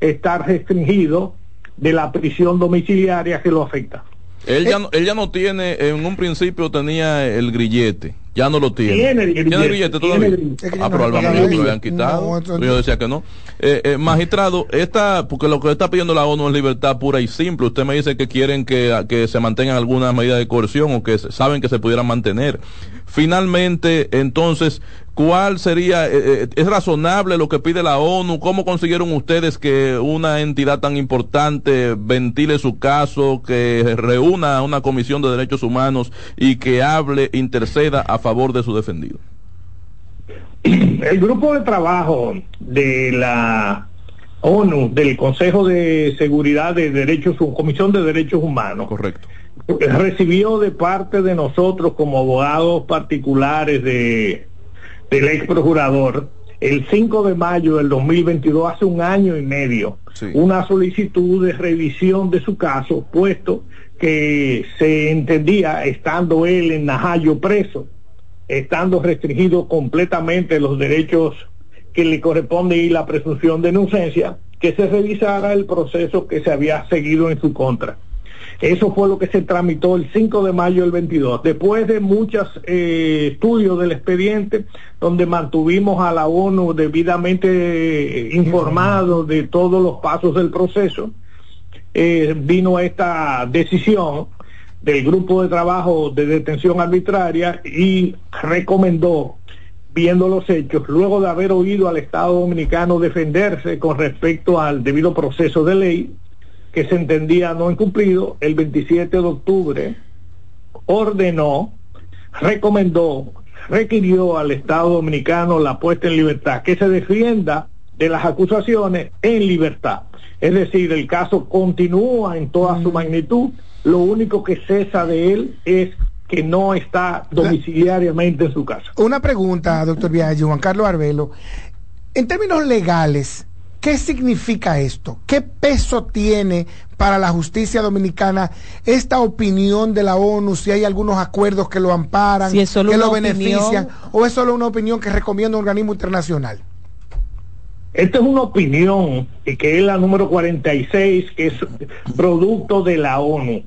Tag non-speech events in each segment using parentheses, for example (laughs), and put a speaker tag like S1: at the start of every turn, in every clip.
S1: estar restringido de la prisión domiciliaria que lo afecta.
S2: Él ya, no, él ya no tiene, en un principio tenía el grillete, ya no lo tiene.
S1: Tiene el grillete,
S2: ¿Tiene el grillete todavía?
S1: tiene el grillete.
S2: Ah, pero al lo habían quitado.
S3: No,
S2: yo decía que no. Eh, eh, magistrado, esta, porque lo que está pidiendo la ONU es libertad pura y simple. Usted me dice que quieren que, que se mantengan algunas medidas de coerción o que se- saben que se pudieran mantener. Finalmente, entonces, ¿cuál sería, eh, eh, es razonable lo que pide la ONU? ¿Cómo consiguieron ustedes que una entidad tan importante ventile su caso, que reúna a una comisión de derechos humanos y que hable, interceda a favor de su defendido?
S1: El grupo de trabajo de la ONU, del Consejo de Seguridad de Derechos, Comisión de Derechos Humanos,
S2: Correcto.
S1: Recibió de parte de nosotros como abogados particulares de, del ex procurador el 5 de mayo del 2022, hace un año y medio,
S2: Sí.
S1: una solicitud de revisión de su caso, puesto que se entendía, estando él en Najayo preso, estando restringido completamente los derechos que le corresponde y la presunción de inocencia, que se revisara el proceso que se había seguido en su contra. Eso fue lo que se tramitó el 5 de mayo del 22. Después de muchos eh, estudios del expediente, donde mantuvimos a la ONU debidamente eh, informado de todos los pasos del proceso, eh, vino esta decisión del grupo de trabajo de detención arbitraria y recomendó, viendo los hechos, luego de haber oído al Estado Dominicano defenderse con respecto al debido proceso de ley, que se entendía no incumplido, el 27 de octubre ordenó, recomendó, requirió al Estado Dominicano la puesta en libertad, que se defienda de las acusaciones en libertad. Es decir, el caso continúa en toda su magnitud, lo único que cesa de él es que no está domiciliariamente en su casa.
S3: Una pregunta, doctor Viaggi, Juan Carlos Arbelo. En términos legales, ¿qué significa esto? ¿Qué peso tiene para la justicia dominicana esta opinión de la ONU? Si hay algunos acuerdos que lo amparan,
S4: Si es solo
S3: que lo benefician,
S4: opinión.
S3: o es solo una opinión que recomienda un organismo internacional.
S1: Esta es una opinión que es la número 46, que es producto de la ONU.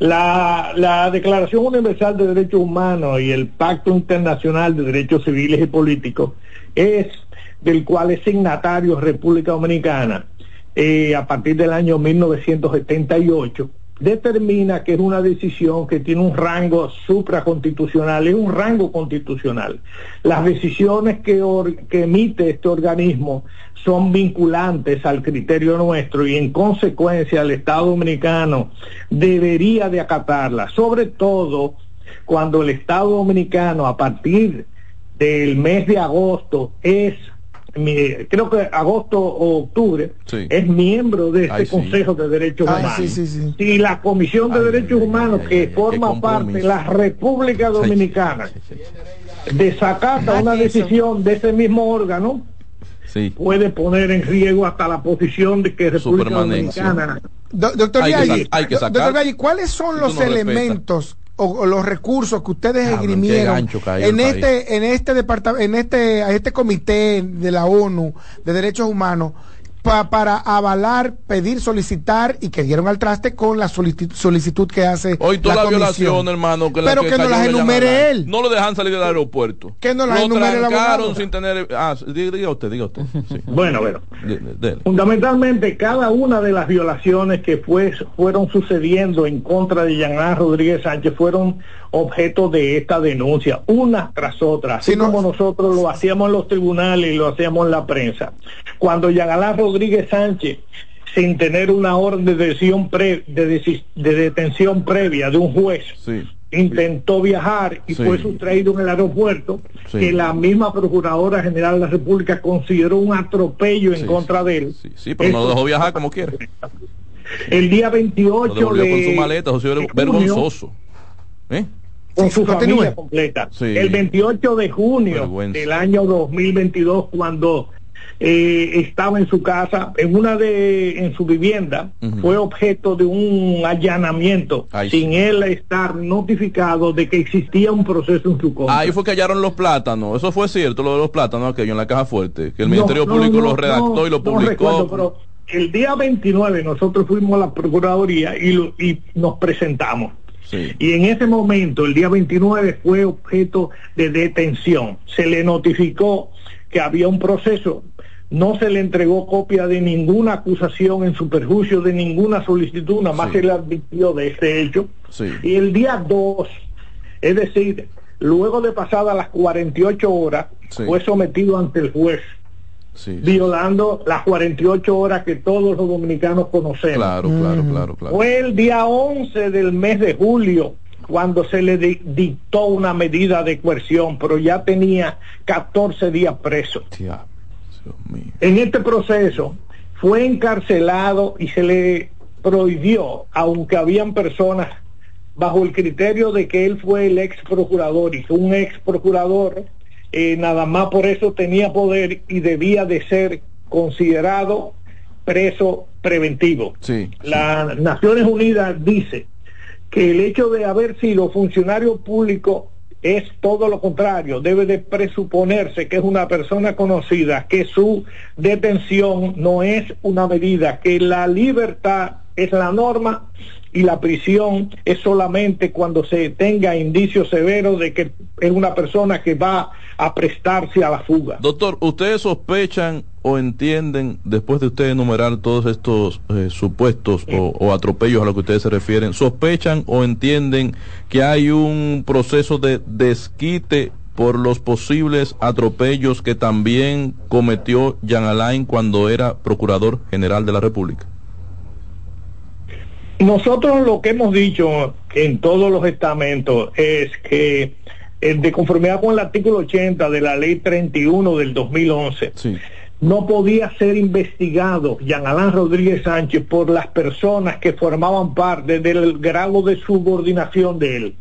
S1: La, la Declaración Universal de Derechos Humanos y el Pacto Internacional de Derechos Civiles y Políticos es del cual es signatario República Dominicana eh, a partir del año 1978 determina que es una decisión que tiene un rango supraconstitucional, es un rango constitucional. Las decisiones que, or- que emite este organismo son vinculantes al criterio nuestro y en consecuencia el Estado Dominicano debería de acatarlas, sobre todo cuando el Estado Dominicano a partir del mes de agosto es mi- creo que agosto o octubre
S2: Sí.
S1: es miembro de este
S2: Ay, sí.
S1: Consejo de Derechos
S3: Ay,
S1: Humanos.
S3: sí, sí, sí.
S1: Y la Comisión de
S2: Ay,
S1: Derechos
S2: ay,
S1: Humanos
S2: ay,
S1: que forma parte de la República Dominicana
S2: Sí, sí,
S1: desacata una
S4: Aquí eso.
S1: decisión de ese mismo órgano
S2: sí.
S1: puede poner en riesgo hasta la posición de que República. Dominicana
S3: Do- doctor
S2: sacar.
S3: doctor Viaggi, ¿cuáles son
S2: Si
S3: los
S2: no
S3: elementos o, o los recursos que ustedes
S2: qué
S3: esgrimieron
S2: cayó
S3: en este en este departamento en este a este comité de la ONU de derechos humanos pa- para avalar, pedir, solicitar y que dieron al traste con la solicitud, solicitud que hace
S2: Hoy toda la,
S3: comisión?
S2: violación, hermano, que la
S3: pero que, no las enumere él.
S2: No lo dejan salir del aeropuerto.
S3: Que no las
S2: lo
S3: enumere el
S2: trancaron
S3: abogado.
S2: sin tener. Ah, diga, usted, diga usted. Sí. (laughs)
S1: bueno bueno
S2: De- de- dele.
S1: Fundamentalmente, cada una de las violaciones que fue, fueron sucediendo en contra de Yanán Rodríguez Sánchez fueron objeto de esta denuncia, una tras otra, así
S3: no-
S1: como nosotros lo hacíamos en los tribunales y lo hacíamos en la prensa. Cuando Yanalán Rodríguez Sánchez, sin tener una orden de detención, pre- de, detención previa de un juez,
S2: Sí.
S1: intentó viajar y
S2: Sí.
S1: fue sustraído en el aeropuerto,
S2: Sí.
S1: que la misma Procuradora General de la República consideró un atropello en
S2: Sí,
S1: contra de él.
S2: Sí, sí, pero no lo dejó viajar como quiere.
S1: El día
S2: Lo
S1: 28
S2: devolvió
S1: de,
S2: con su maleta,
S1: junio,
S2: vergonzoso. ¿Eh?
S1: con
S3: Sí,
S1: su
S3: continúe.
S1: familia completa.
S2: Sí.
S1: El 28 de junio
S2: Vergüenza.
S1: del año 2022, cuando eh, estaba en su casa, en una de, en su vivienda, fue objeto de un allanamiento,
S2: Ay,
S1: sin
S2: sí.
S1: él estar notificado de que existía un proceso en su contra.
S2: Ahí fue que hallaron los plátanos. Eso fue cierto, lo de los plátanos aquello en la caja fuerte. Que el
S1: No,
S2: Ministerio
S1: no,
S2: Público
S1: no,
S2: lo redactó y lo publicó.
S1: recuerdo, pero el día 29 nosotros fuimos a la Procuraduría y, lo- y nos presentamos.
S2: Sí.
S1: Y en ese momento, el día 29, fue objeto de detención. Se le notificó que había un proceso. No se le entregó copia de ninguna acusación en su perjuicio, de ninguna solicitud, nada más
S2: Sí.
S1: se le advirtió de este hecho.
S2: Sí.
S1: Y el día 2, es decir, luego de pasadas las 48 horas,
S2: Sí.
S1: fue sometido ante el juez, violando las 48 horas que todos los dominicanos conocemos.
S2: Claro, claro, claro, claro.
S1: Fue el día 11 del mes de julio cuando se le di- dictó una medida de coerción, pero ya tenía 14 días preso. En este proceso fue encarcelado y se le prohibió, aunque habían personas bajo el criterio de que él fue el ex procurador y que un ex procurador eh, nada más por eso tenía poder y debía de ser considerado preso preventivo.
S2: Sí,
S1: Las Naciones Unidas dice que el hecho de haber sido funcionario público es todo lo contrario, debe de presuponerse que es una persona conocida, que su detención no es una medida, que la libertad es la norma y la prisión es solamente cuando se tenga indicios severos de que es una persona que va a prestarse a la fuga.
S2: Doctor, ¿ustedes sospechan o entienden, después de usted enumerar todos estos eh, supuestos o, o atropellos a los que ustedes se refieren, sospechan o entienden que hay un proceso de desquite por los posibles atropellos que también cometió Jean Alain cuando era Procurador General de la República?
S1: Nosotros lo que hemos dicho en todos los estamentos es que eh, de conformidad con el artículo 80 de la ley 31 del 2011,
S2: Sí.
S1: no podía ser investigado Jean Alain Rodríguez Sánchez por las personas que formaban parte del grado de subordinación de él.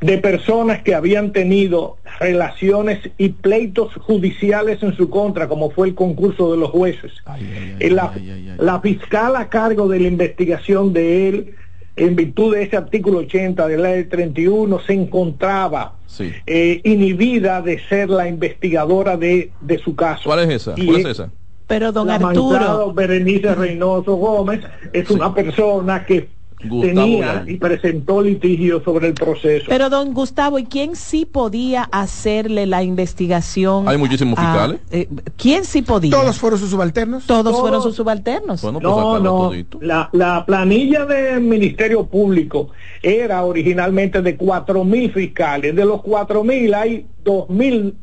S1: De personas que habían tenido relaciones y pleitos judiciales en su contra, como fue el concurso de los jueces.
S2: Ay, ay, ay,
S1: Eh, la,
S2: ay, ay, ay.
S1: la fiscal a cargo de la investigación de él, en virtud de ese artículo 80 de la ley 31, se encontraba
S2: Sí.
S1: eh, inhibida de ser la investigadora de, de su caso.
S2: ¿Cuál es esa?
S1: Y
S2: ¿Cuál es
S1: es-
S2: esa?
S4: Pero don Arturo,
S1: Berenice Reynoso Gómez es
S2: Sí.
S1: una persona que
S2: Gustavo
S1: tenía
S2: Gallo.
S1: y presentó litigio sobre el proceso.
S4: pero don Gustavo, ¿y quién sí podía hacerle la investigación?
S2: Hay muchísimos
S4: a-
S2: fiscales.
S4: eh, ¿Quién sí podía?
S3: Todos fueron sus subalternos.
S4: Todos
S1: Todos.
S4: fueron sus subalternos.
S2: Bueno, pues
S1: No, no, la, la planilla del Ministerio Público era originalmente de cuatro mil fiscales. De los cuatro mil hay dos mil,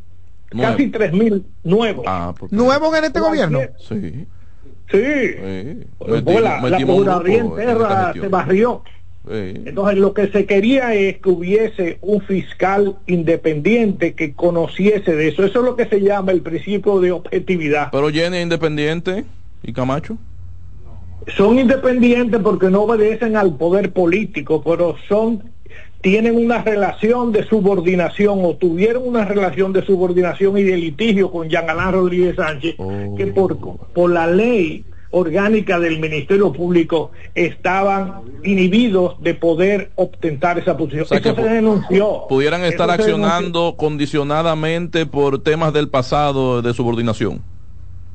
S1: casi tres mil nuevos.
S2: Ah,
S3: Nuevos en este
S1: Cualquier-
S3: gobierno.
S2: Sí.
S1: Sí.
S2: sí.
S1: La,
S2: en
S1: se barrió.
S2: Sí.
S1: Entonces lo que se quería es que hubiese un fiscal independiente que conociese de eso. Eso es lo que se llama el principio de objetividad.
S2: Pero Jenny es independiente y Camacho.
S1: Son independientes porque no obedecen al poder político, pero son tienen una relación de subordinación o tuvieron una relación de subordinación y de litigio con Jean Alain Rodríguez Sánchez,
S2: Oh.
S1: que por, por la ley orgánica del Ministerio Público estaban inhibidos de poder ostentar esa posición.
S2: O sea,
S1: Eso
S2: que
S1: se denunció.
S2: Pudieran estar accionando condicionadamente por temas del pasado de subordinación.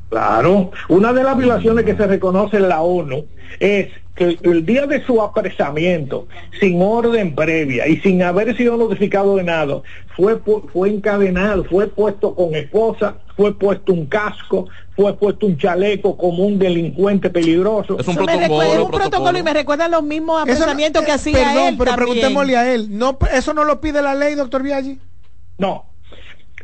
S1: Claro, una de las violaciones que se reconoce en la ONU es que el día de su apresamiento, sin orden previa y sin haber sido notificado de nada, fue, fue encadenado, fue puesto con esposa, fue puesto un casco, fue puesto un chaleco como un delincuente peligroso.
S2: Es un protocolo,
S4: recuerda- es un
S2: protocolo.
S4: protocolo y me recuerda los mismos
S3: no-
S4: apresamientos que
S3: eh,
S4: hacía
S3: Perdón,
S4: él
S3: pero
S4: también.
S3: preguntémosle a él. No, ¿Eso no lo pide la ley, doctor Viaggi?
S1: No.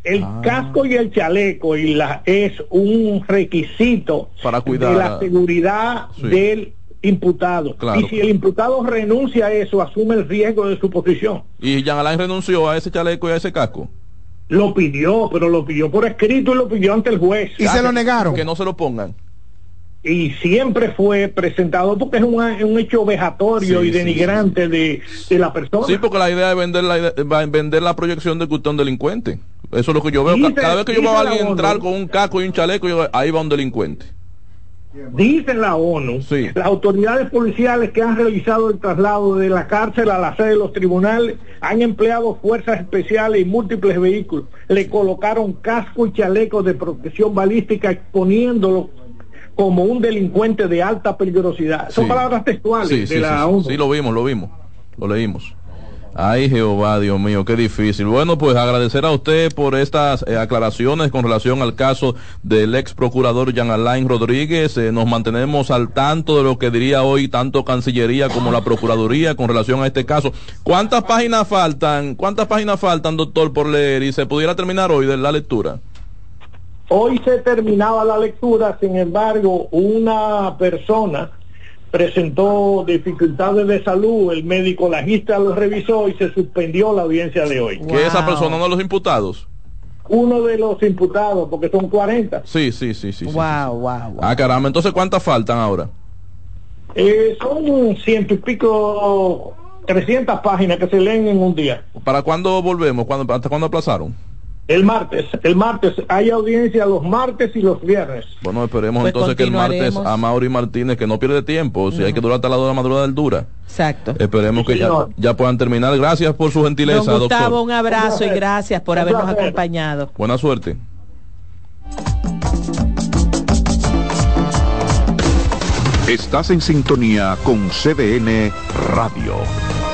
S1: El
S2: Ah.
S1: casco y el chaleco y la, es un requisito
S2: Para cuidar
S1: de
S2: a-
S1: la seguridad
S2: Sí.
S1: del imputado.
S2: Claro,
S1: y si el imputado renuncia a eso, asume el riesgo de su posición.
S2: Y Jean Alain renunció a ese chaleco y a ese casco.
S1: Lo pidió, pero lo pidió por escrito y lo pidió ante el juez.
S3: Y se lo negaron.
S2: Que no se lo pongan.
S1: Y siempre fue presentado porque es un, un hecho vejatorio
S2: Sí,
S1: y
S2: sí,
S1: denigrante De, de la persona.
S2: Sí, porque la idea es vender la, vender la proyección de que usted es un delincuente. Eso es lo que yo veo. Cada vez que yo veo a alguien entrar con un casco y un chaleco, yo, ahí va un delincuente.
S1: Dice la ONU,
S2: Sí.
S1: las autoridades policiales que han realizado el traslado de la cárcel a la sede de los tribunales han empleado fuerzas especiales y múltiples vehículos. Le colocaron casco y chalecos de protección balística exponiéndolo como un delincuente de alta peligrosidad. Son
S2: Sí.
S1: palabras textuales
S2: Sí,
S1: de la ONU.
S2: sí, lo vimos, lo vimos, lo leímos. Ay, Jehová, Dios mío, qué difícil. Bueno, pues agradecer a usted por estas eh, aclaraciones con relación al caso del ex procurador Jean Alain Rodríguez. Eh, nos mantenemos al tanto de lo que diría hoy tanto Cancillería como la Procuraduría con relación a este caso. ¿Cuántas páginas faltan? ¿Cuántas páginas faltan, doctor, por leer? Y se pudiera terminar hoy de la lectura.
S1: Hoy se terminaba la lectura, sin embargo, una persona presentó dificultades de salud, el médico legista lo revisó y se suspendió la audiencia de hoy.
S2: Que esa
S4: Wow.
S2: persona, uno de los imputados.
S1: Uno de los imputados, porque son 40,
S2: Sí, sí, sí, sí. sí,
S4: Wow,
S2: sí.
S4: wow, wow.
S2: Ah, caramba, entonces ¿cuántas faltan ahora?
S1: eh, son ciento y pico, 300 páginas que se leen en un día.
S2: ¿Para cuándo volvemos? ¿Cuándo, ¿Hasta cuándo aplazaron?
S1: El martes, el martes, hay audiencia los martes y los viernes.
S2: Bueno, esperemos
S4: Pues
S2: entonces que el martes a Mauri Martínez, que no pierde tiempo, si hay que durar hasta la hora de la madrugada, él dura.
S4: Exacto.
S2: Esperemos que ya, ya puedan terminar. Gracias por su gentileza,
S4: Don Gustavo,
S2: doctor.
S4: un abrazo y gracias por
S1: Un
S4: habernos
S1: placer.
S4: acompañado.
S2: Buena suerte.
S5: Estás en sintonía con CDN Radio.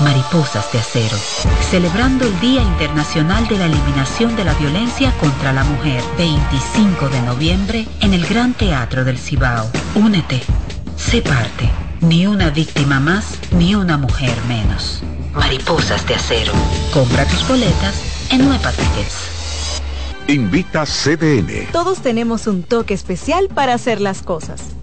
S6: Mariposas de Acero, celebrando el Día Internacional de la Eliminación de la Violencia contra la Mujer, 25 de noviembre, en el Gran Teatro del Cibao. Únete, sé parte, ni una víctima más, ni una mujer menos. Mariposas de Acero. Compra tus boletas en Nueva Tickets.
S5: Invita CDN.
S7: Todos tenemos un toque especial para hacer las cosas.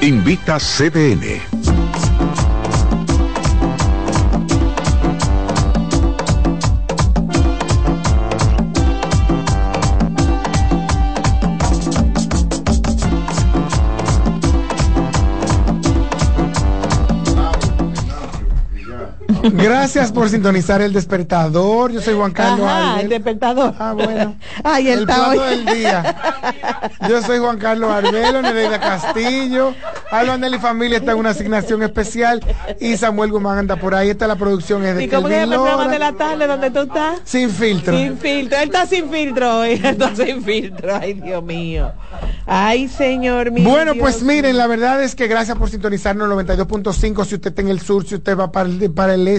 S5: Invita CDN.
S3: Gracias por sintonizar el despertador. Yo soy Juan Carlos
S4: Ajá, el
S3: Arbel.
S4: despertador.
S3: Ah, bueno. (laughs)
S4: Ay, él
S3: el
S4: está
S3: plato
S4: hoy.
S3: del día. Yo soy Juan Carlos Arbelo, Nereida Castillo. Alba Nelly Familia está en una asignación especial y Samuel Guzmán anda por ahí. Esta es la producción es de
S4: ¿Y cómo es el programa de la tarde donde tú estás?
S3: Sin filtro.
S4: Sin filtro. Él está sin filtro hoy. (laughs) Está sin filtro. Ay, Dios mío. Ay, señor mío.
S3: Bueno,
S4: Dios
S3: pues miren, la verdad es que gracias por sintonizarnos 92.5 si usted está en el sur, si usted va para el, para el este,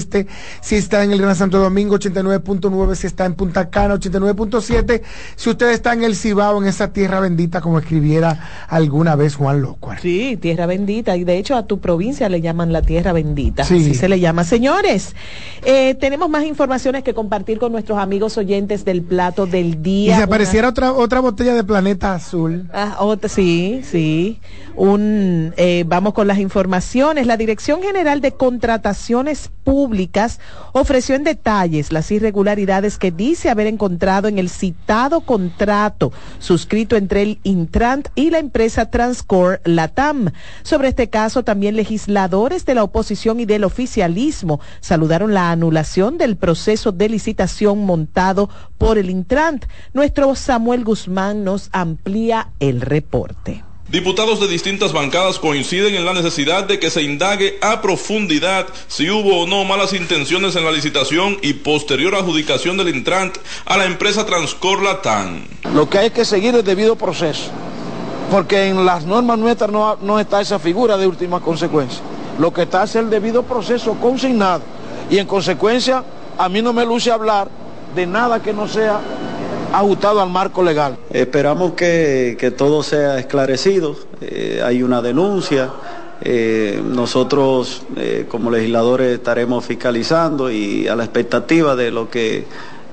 S3: si está en el Gran Santo Domingo 89.9, si está en Punta Cana 89.7, si usted está en el Cibao, en esa tierra bendita como escribiera alguna vez Juan Loco.
S4: Sí, tierra bendita. Y de hecho a tu provincia le llaman la tierra bendita.
S3: Sí.
S4: Así se le llama. Señores, eh, tenemos más informaciones que compartir con nuestros amigos oyentes del plato del
S3: Y
S4: día.
S3: si
S4: Una-
S3: apareciera otra otra botella de Planeta Azul.
S4: Ah, otra- sí, sí. Un, eh, vamos con las informaciones. La Dirección General de Contrataciones Públicas Públicas ofreció en detalles las irregularidades que dice haber encontrado en el citado contrato suscrito entre el Intrant y la empresa Transcore Latam. Sobre este caso, también legisladores de la oposición y del oficialismo saludaron la anulación del proceso de licitación montado por el Intrant. Nuestro Samuel Guzmán nos amplía el reporte.
S2: Diputados de distintas bancadas coinciden en la necesidad de que se indague a profundidad si hubo o no malas intenciones en la licitación y posterior adjudicación del Intrant a la empresa Transcor Latam.
S8: Lo que hay que seguir es debido proceso, porque en las normas nuestras no, no está esa figura de última consecuencia. Lo que está es el debido proceso consignado y en consecuencia a mí no me luce hablar de nada que no sea ajustado al marco legal.
S9: Esperamos que, que todo sea esclarecido, eh, hay una denuncia, eh, nosotros eh, como legisladores estaremos fiscalizando y a la expectativa de lo que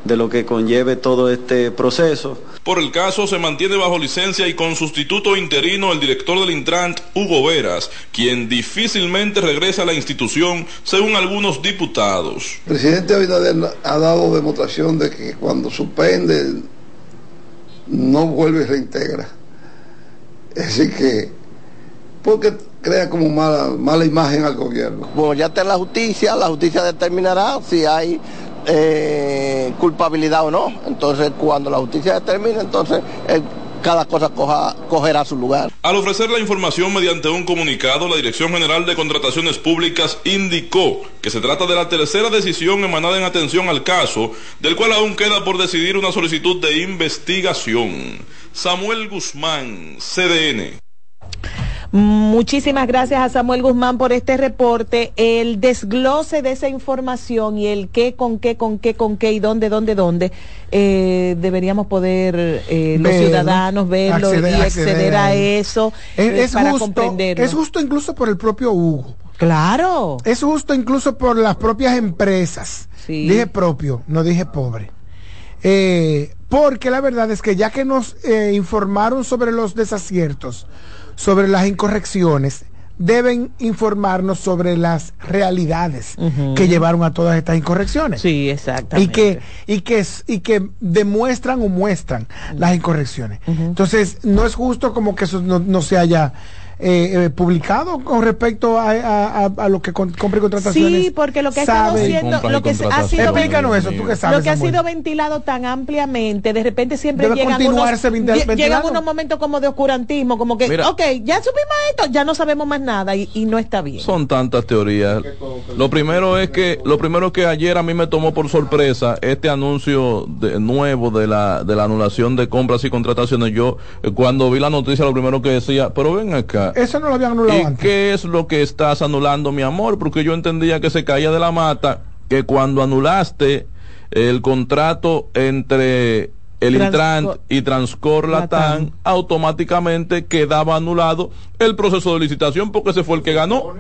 S9: de lo que conlleve todo este proceso.
S2: Por el caso se mantiene bajo licencia y con sustituto interino el director del Intrant, Hugo Veras, quien difícilmente regresa a la institución, según algunos diputados.
S10: El presidente Abinader ha dado demostración de que cuando suspende no vuelve y reintegra. Es decir que, porque crea como mala, mala imagen al gobierno.
S11: Bueno, ya está en la justicia, la justicia determinará si hay eh, culpabilidad o no. Entonces, cuando la justicia determine, entonces eh, cada cosa coja, cogerá su lugar.
S2: Al ofrecer la información mediante un comunicado, la Dirección General de Contrataciones Públicas indicó que se trata de la tercera decisión emanada en atención al caso, del cual aún queda por decidir una solicitud de investigación. Samuel Guzmán, CDN.
S4: Muchísimas gracias a Samuel Guzmán por este reporte. El desglose de esa información y el qué, con qué, con qué, con qué y dónde, dónde, dónde, eh, deberíamos poder eh, los ciudadanos verlo
S3: acceder-
S4: y acceder a eso
S3: Es,
S4: eh,
S3: es
S4: para
S3: justo,
S4: comprenderlo.
S3: es justo incluso por el propio Hugo.
S4: Claro.
S3: Es justo incluso por las propias empresas.
S4: Sí.
S3: Dije propio, no dije pobre. Eh, porque la verdad es que ya que nos eh, informaron sobre los desaciertos, sobre las incorrecciones, deben informarnos sobre las realidades que llevaron a todas estas incorrecciones.
S4: Sí,
S3: Y
S4: exactamente.
S3: que, y, que, y que demuestran o muestran las incorrecciones. Entonces, no es justo como que eso no, no se haya eh, eh, publicado con respecto a, a- a- a lo que con, compra y contrataciones.
S4: Sí, porque lo que ha estado
S2: y
S4: lo que ha sido
S3: Explícanos eso, tú que sabes.
S4: lo que ha sido ventilado tan ampliamente, de repente siempre
S3: Debe
S4: llegan unos, llegan unos momentos como de oscurantismo, como que,
S2: Mira.
S4: ok, ya supimos esto, ya no sabemos más nada y, y no está bien.
S2: Son tantas teorías. Lo primero es que lo primero que ayer a mí me tomó por sorpresa este anuncio de, nuevo de la de la anulación de compras y contrataciones. Yo eh, cuando vi la noticia lo primero que decía, pero ven acá.
S3: Eso no lo habían anulado
S2: ¿Y
S3: antes.
S2: qué es lo que estás anulando, mi amor? Porque yo entendía que se caía de la mata que cuando anulaste el contrato entre el Intrant y Transcor Latam,
S4: Latam.
S2: automáticamente quedaba anulado el proceso de licitación porque ese fue el que ganó.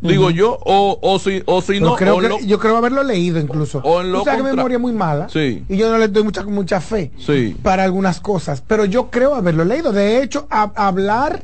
S2: Digo yo, o, o si, o si no,
S3: creo
S2: o
S3: que,
S2: lo-
S3: yo creo haberlo leído incluso.
S2: O en lo
S3: sabes que mi memoria es muy mala.
S2: Sí.
S3: Y yo no le doy mucha, mucha fe
S2: Sí.
S3: para algunas cosas. Pero yo creo haberlo leído. De hecho, a- hablar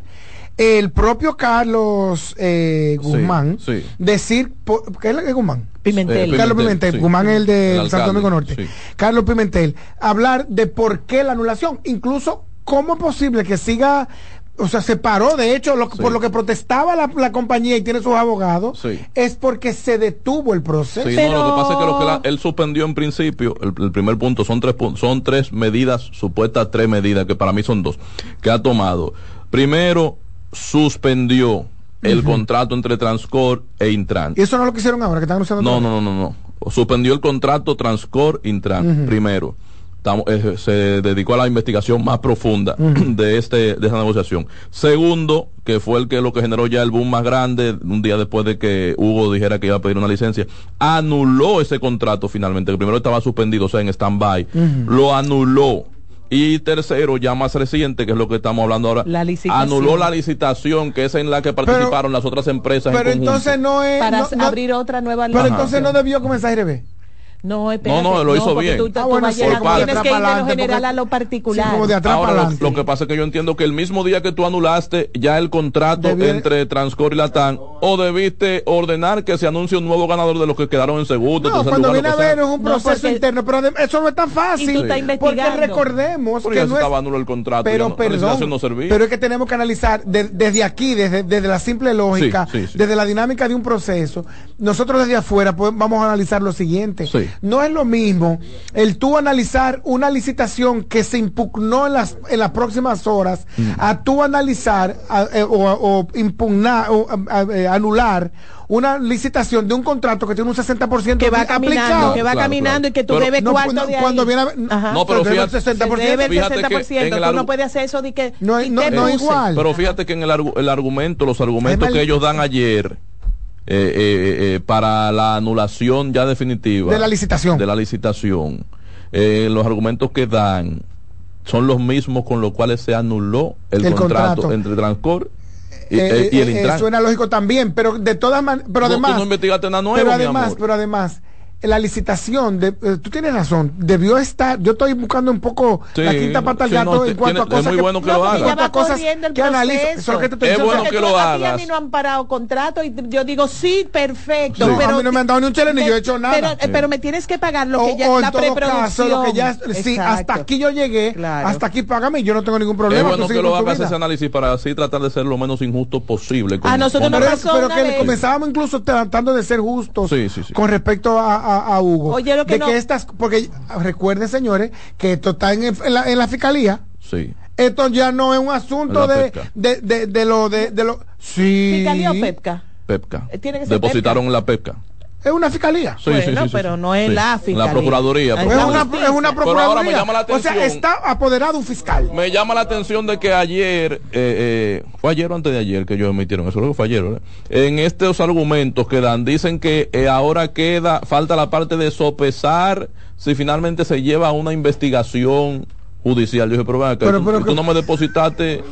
S3: el propio Carlos eh, Guzmán,
S2: sí.
S3: decir, por- ¿qué es es Guzmán?
S4: Pimentel.
S2: Eh,
S3: Carlos
S2: Pimentel, sí.
S3: Guzmán es el de
S2: El
S3: Santo Domingo Norte.
S2: sí.
S3: Carlos Pimentel, hablar de por qué la anulación, incluso cómo es posible que siga, o sea, se paró, de hecho, lo-
S2: Sí.
S3: por lo que protestaba la, la compañía y tiene sus abogados,
S2: Sí.
S3: es porque se detuvo el proceso.
S2: Sí,
S4: Pero-
S2: no, lo que pasa es que lo que la- él suspendió en principio, el, el primer punto, son tres, son tres medidas, supuestas tres medidas, que para mí son dos, que ha tomado. Primero, suspendió el contrato entre Transcor e Intran.
S3: Y eso no lo que hicieron ahora, que están anunciando
S2: No, no, no, no, no. Suspendió el contrato Transcor Intran, primero. Estamos- eh, se dedicó a la investigación más profunda (clears throat) de este de esa negociación. Segundo, que fue el que lo que generó ya el boom más grande, un día después de que Hugo dijera que iba a pedir una licencia, anuló ese contrato finalmente, que primero estaba suspendido, o sea, en stand-by, lo anuló. Y tercero, ya más reciente, que es lo que estamos hablando ahora,
S4: La licitación.
S2: anuló la licitación, que es en la que participaron las otras empresas. en
S3: Pero
S2: conjunto.
S3: entonces no es.
S4: para
S3: no- no-
S4: abrir otra nueva
S3: pero entonces no debió comenzar a.
S4: No, espérate,
S2: No, no, lo hizo bien.
S4: Tú, tú
S3: Ah, bueno, sí,
S2: parte.
S4: tienes que ir de lo general a lo
S3: Sí,
S4: particular.
S3: como de atrás
S2: Ahora,
S3: para
S2: lo, que pasa es que yo entiendo que el mismo día que tú anulaste ya el contrato entre Transcor y Latam, o debiste ordenar que se anuncie un nuevo ganador de los que quedaron en segundo,
S3: No, cuando
S2: lugar,
S3: viene a ver es un
S4: No,
S3: proceso
S4: porque-
S3: interno, pero eso no es tan fácil.
S4: Tú estás
S3: Porque recordemos
S2: Porque
S3: que
S2: ya
S3: no
S2: se
S3: es
S2: estaba nulo el contrato,
S3: pero
S2: no- la licitación
S3: perdón,
S2: no servía.
S3: pero es que tenemos que analizar de- desde aquí, desde, desde la simple lógica,
S2: Sí, sí, sí.
S3: desde la dinámica de un proceso. Nosotros desde afuera pues, vamos a analizar lo siguiente.
S2: Sí.
S3: No es lo mismo el tú analizar una licitación que se impugnó en las, en las próximas horas
S2: Mm.
S3: a tú analizar a- eh, o, o impugnar o a- eh, anular una licitación de un contrato que tiene un 60%
S4: que va caminando,
S3: aplicado.
S4: que va
S2: Claro,
S4: caminando
S2: claro.
S4: y que tú
S2: Pero-
S4: debes
S3: No,
S4: cuarto
S3: no,
S4: de ahí.
S3: cuando viene a.
S2: No, pero
S3: el
S2: fíjate-
S3: 60%.
S4: Se debe el
S2: Fíjate que
S4: 60%.
S2: en el
S4: tú no puedes hacer eso de que
S3: No, no, no igual.
S2: Pero fíjate que en el, el argumento, los argumentos que ellos dan ayer eh, eh, eh, para la anulación ya definitiva
S3: De la licitación.
S2: de la licitación, eh, los argumentos que dan son los mismos con los cuales se anuló el,
S3: El
S2: contrato,
S3: contrato.
S2: entre Transcor y,
S3: Eh,
S2: y el Intran.
S3: suena lógico también, pero de todas maneras, pero
S2: No, tú
S3: además,
S2: no
S3: pero además, pero además, la licitación, de, eh, tú tienes razón, debió estar, yo estoy buscando un poco
S2: Sí,
S3: la quinta pata al
S2: sí,
S3: gato
S2: no,
S3: en cuanto
S2: tiene-
S3: a cosas
S2: es muy bueno que
S4: No,
S2: lo haga.
S4: ya
S3: en cuanto
S4: va
S3: a cosas que analizo, eso es lo que te estoy
S2: Es bueno que lo
S4: a ti a
S2: hagas.
S4: mí no han parado contrato y yo digo, sí, perfecto.
S3: Sí.
S4: Pero,
S3: A mí no me han dado ni un chile ni yo he hecho nada.
S4: Pero, eh, pero me tienes que pagar lo que
S3: o,
S4: ya
S3: o en
S4: la preproducción.
S3: caso, lo que ya, sí,
S4: Exacto.
S3: hasta aquí yo llegué,
S4: Claro.
S3: hasta aquí págame y yo no tengo ningún problema.
S2: es bueno que lo hagas ese análisis para así tratar de ser lo menos injusto posible.
S4: A nosotros nos
S3: pero,
S4: pasó
S3: pero que comenzábamos incluso tratando de ser justos
S2: Sí, sí, sí.
S3: con respecto a, a- a Hugo.
S4: Oye, lo que
S3: de
S4: no-
S3: que estas, porque recuerden señores que esto está en, en la, en la fiscalía.
S2: Sí.
S3: Esto ya no es un asunto de, de, de, de lo de, de lo sí.
S4: ¿Fiscalía o PEPCA?
S2: Pepca.
S4: Eh, tiene que ser
S2: Depositaron en la Pepca.
S3: Es una fiscalía.
S2: Sí,
S4: Bueno,
S2: sí,
S4: pero
S2: sí.
S4: no es
S2: Sí.
S4: la fiscalía.
S2: la Procuraduría.
S4: Es
S3: una, es una
S2: Pero ahora
S3: procuraduría.
S2: me llama la
S3: o sea, está apoderado un fiscal.
S2: Me llama la atención de que ayer, eh, eh, fue ayer o antes de ayer que ellos emitieron eso, creo que fue ayer, ¿verdad? En estos argumentos que dan, dicen que eh, ahora queda, falta la parte de sopesar si finalmente se lleva a una investigación judicial. Yo dije, pero acá,
S3: Pero-
S2: tú,
S3: pero
S2: tú
S3: que-
S2: no me depositaste,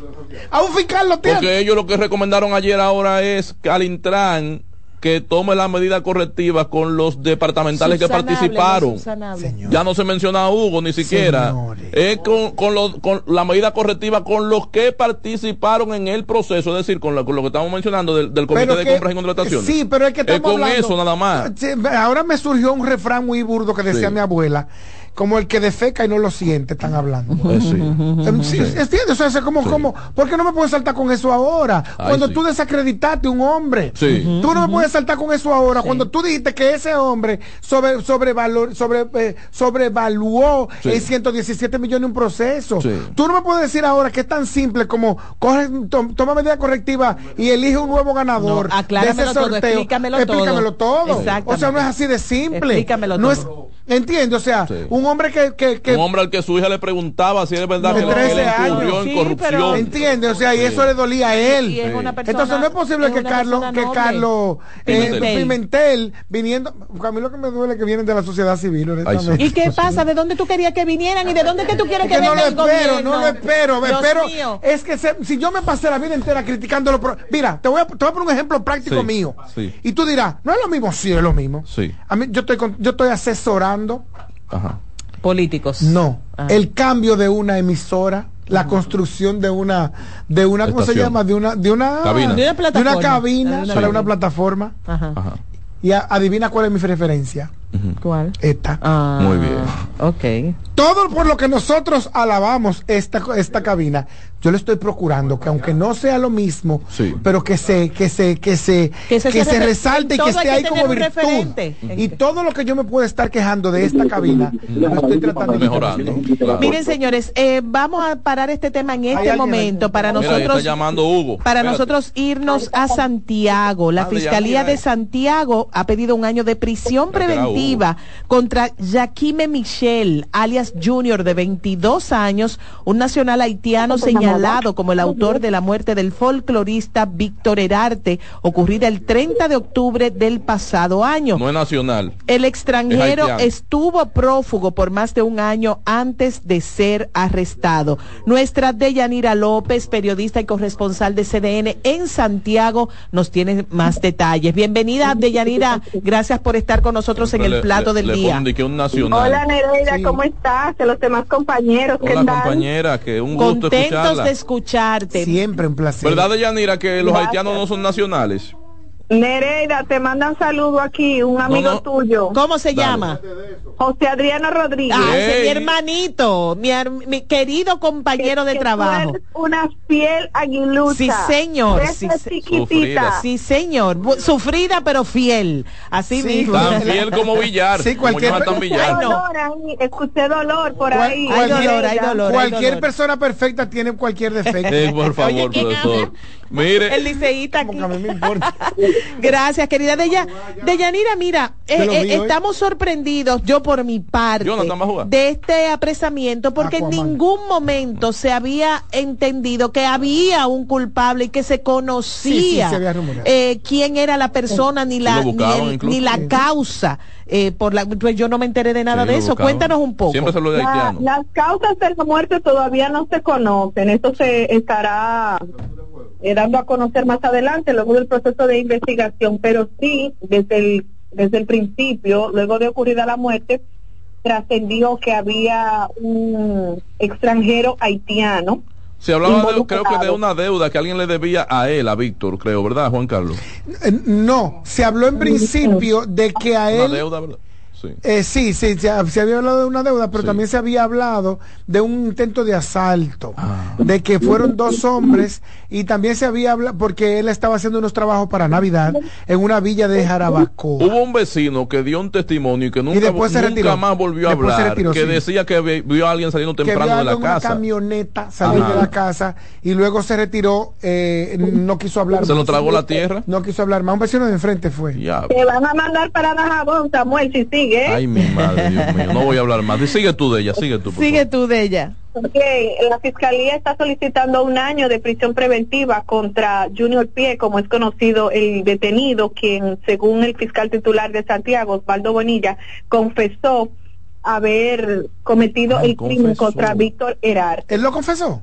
S3: A un fiscal lo tiene.
S2: porque ellos lo que recomendaron ayer ahora es que al Intran que tome la medida correctiva con los departamentales que participaron.
S4: no.
S2: Ya no se menciona a Hugo ni siquiera.
S3: Señores.
S2: Es con, con, lo- con la medida correctiva con los que participaron en el proceso, es decir, con, la- con lo que estamos mencionando del, del Comité
S3: Pero
S2: de
S3: que-
S2: Compras y Contrataciones.
S3: Sí, pero es que estamos
S2: con
S3: hablando-
S2: eso nada más.
S3: Ahora me surgió un refrán muy burdo que decía
S2: Sí.
S3: mi abuela. Como el que defeca y no lo siente, están hablando.
S2: Eh, sí.
S3: Em, sí, ¿Entiendes? O sea, es como,
S2: Sí.
S3: como, ¿por qué no me puedes saltar con eso ahora?
S2: Ay,
S3: cuando
S2: sí.
S3: tú desacreditaste a un hombre.
S2: Sí.
S3: Tú no me puedes saltar con eso ahora. Cuando tú dijiste que ese hombre sobre, sobrevalor, sobre, eh, sobrevaluó
S2: Sí.
S3: en 117 millones un proceso.
S2: Sí.
S3: Tú no me puedes decir ahora que es tan simple como coge, to- toma medida correctiva y elige un nuevo ganador.
S4: No,
S3: de ese
S4: todo,
S3: sorteo.
S4: explícamelo
S3: Explícamelo
S4: todo.
S3: todo. O sea, no es así de simple.
S4: Explícamelo
S3: no
S4: todo.
S3: Es, Entiende, o sea,
S2: Sí.
S3: un hombre que, que, que
S2: Un hombre al que su hija le preguntaba si es verdad
S3: De
S2: que le- que
S3: 13
S2: le
S3: años.
S2: en
S4: Sí,
S2: corrupción.
S4: pero-
S3: entiende, o sea, y eso le dolía a él.
S4: Persona,
S3: Entonces no es posible
S4: es
S3: que Carlos, que. Carlos eh,
S2: Pimentel.
S3: Pimentel. viniendo, a mí lo que me duele es que vienen de la sociedad civil, honestamente.
S4: ¿Y qué pasa? ¿De dónde tú querías que vinieran y de dónde que tú quieres
S3: Es
S4: que,
S3: que no lo
S4: el
S3: espero,
S4: gobierno?
S3: no lo espero,
S4: Dios
S3: espero.
S4: mío.
S3: Es que se- si yo me pasé la vida entera criticando pro- Mira, te voy, a, te voy a poner un ejemplo práctico
S2: Sí,
S3: mío.
S2: sí.
S3: Y tú dirás, no es lo mismo, sí es lo mismo.
S2: Sí.
S3: A mí, yo estoy, con- yo estoy
S2: Ajá.
S4: Políticos.
S3: no, el cambio de una emisora, la construcción de una, de una, ¿cómo se
S2: Estación.
S3: llama? De una, de una,
S2: Cabina.
S4: De una
S3: de una
S4: plataforma.
S3: cabina
S4: De una
S3: para una plataforma.
S4: Ajá.
S2: Ajá.
S3: Y a- adivina cuál es mi preferencia.
S4: ¿Cuál?
S3: Esta.
S4: Ah,
S2: Muy bien.
S4: Ok.
S3: Todo por lo que nosotros alabamos esta, esta cabina, yo le estoy procurando que aunque no sea lo mismo,
S2: Sí.
S3: pero que se, que se, que se,
S4: Que se-
S3: que
S4: se
S3: se
S4: refe-
S3: resalte y que esté ahí como virtud.
S4: referente.
S3: Y todo lo que yo me puedo estar quejando de esta cabina, lo estoy tratando de
S2: Mejorando. claro.
S4: Miren, señores, eh, vamos a parar este tema en este momento para
S2: Mira, ahí está
S4: nosotros
S2: llamando Hugo.
S4: para
S2: Espérate.
S4: nosotros irnos a Santiago. La Fiscalía de. Santiago ha pedido un año de prisión
S2: Creo
S4: contra Jaquime Michel, alias Junior, de 22 años, un nacional haitiano señalado como el autor de la muerte del folclorista Víctor Herarte, ocurrida el 30 de octubre del pasado año.
S2: No es nacional.
S4: El extranjero
S2: Es
S4: estuvo prófugo por más de un año antes de ser arrestado. Nuestra Deyanira López, periodista y corresponsal de CDN en Santiago, nos tiene más detalles. Bienvenida, Deyanira. Gracias por estar con nosotros en el el plato del
S2: le
S4: día.
S2: ponen de que un nacional.
S12: Hola Nereida, ¿cómo estás? A los demás compañeros, ¿qué
S2: Hola
S12: tal?
S2: compañera, que un gusto
S4: Contentos
S2: escucharla.
S4: de escucharte.
S3: Siempre un placer.
S2: ¿Verdad, Deyanira, que los
S12: Gracias.
S2: haitianos no son nacionales?
S12: Nereida, te mandan saludo aquí, un amigo
S2: no.
S12: tuyo.
S4: ¿Cómo se
S2: Dale.
S4: llama?
S12: José Adriano Rodríguez.
S4: Ah, ese es mi hermanito, mi, mi querido compañero de
S12: Que
S4: trabajo.
S12: una fiel aguilucha.
S4: Sí, señor, sí,
S12: chiquitita.
S2: Sufrida.
S4: Sí, señor. Sufrida pero fiel. Así
S3: Sí,
S4: mismo.
S2: Tan (laughs) fiel como Villar.
S3: Sí,
S2: como
S3: cualquier-
S12: Escuché
S2: Villar.
S4: Ay, no.
S12: dolor ahí, escuché dolor por
S3: Cual-
S12: ahí.
S4: Hay dolor, hay dolor. hay
S3: Cualquier
S4: dolor.
S3: persona perfecta tiene cualquier defecto.
S2: Eh, por favor,
S4: Oye, ¿quién
S2: profesor. Mire,
S4: El liceísta aquí.
S3: Como que a mí me importa. (laughs)
S4: Gracias, querida Deya. Deyanira, mira, eh,
S3: Yo
S4: eh, estamos sorprendidos, yo por mi parte,
S2: a jugar.
S4: de este apresamiento, porque en ningún momento se había entendido que había un culpable y que se conocía
S3: sí, se
S4: eh, quién era la persona, ni
S2: Sí,
S4: la, ni, el- ni la causa. Eh, por la, pues yo no me enteré de nada
S2: Sí,
S4: de eso. Cuéntanos un poco.
S2: Siempre se lo de
S12: La-
S2: haitiano.
S12: las causas de la muerte todavía no se conocen. Esto se estará eh, dando a conocer más adelante, luego del proceso de investigación. Pero sí, desde el, desde el principio, luego de ocurrida la muerte, trascendió que había un extranjero haitiano.
S2: Se hablaba, de, creo que de una deuda que alguien le debía a él, a Víctor, creo, ¿verdad, Juan Carlos?
S3: Eh, No, se habló en principio de que a
S2: Una
S3: él
S2: deuda, ¿verdad? Sí.
S3: Eh, sí, sí, se, se había hablado de una deuda, pero
S2: Sí.
S3: también se había hablado de un intento de asalto,
S2: Ah.
S3: de que fueron dos hombres y también se había hablado, porque él estaba haciendo unos trabajos para Navidad en una villa de Jarabacoa.
S2: Hubo un vecino que dio un testimonio y que nunca,
S3: después se
S2: nunca
S3: retiró.
S2: más volvió a
S3: Después
S2: hablar,
S3: retiró,
S2: que
S3: sí.
S2: decía que vi- vio a alguien saliendo
S3: que
S2: temprano de la
S3: una
S2: casa.
S3: camioneta salir
S2: Ajá.
S3: de la casa y luego se retiró, eh, no quiso hablar
S2: ¿Se lo tragó la tierra?
S3: No quiso hablar más. Un vecino de enfrente fue.
S2: Ya.
S12: Te van a mandar para Dajabón, Samuel, si sigue.
S2: Ay, mi madre, Dios mío. No voy a hablar más. Sigue tú de ella, sigue tú. por
S4: Sigue
S2: favor.
S4: tú de ella.
S12: Ok, la fiscalía está solicitando un año de prisión preventiva contra Junior Pie, como es conocido el detenido, quien, según el fiscal titular de Santiago, Osvaldo Bonilla, confesó haber cometido
S2: Ay,
S12: el crimen contra Víctor Herarte.
S3: ¿Él lo confesó?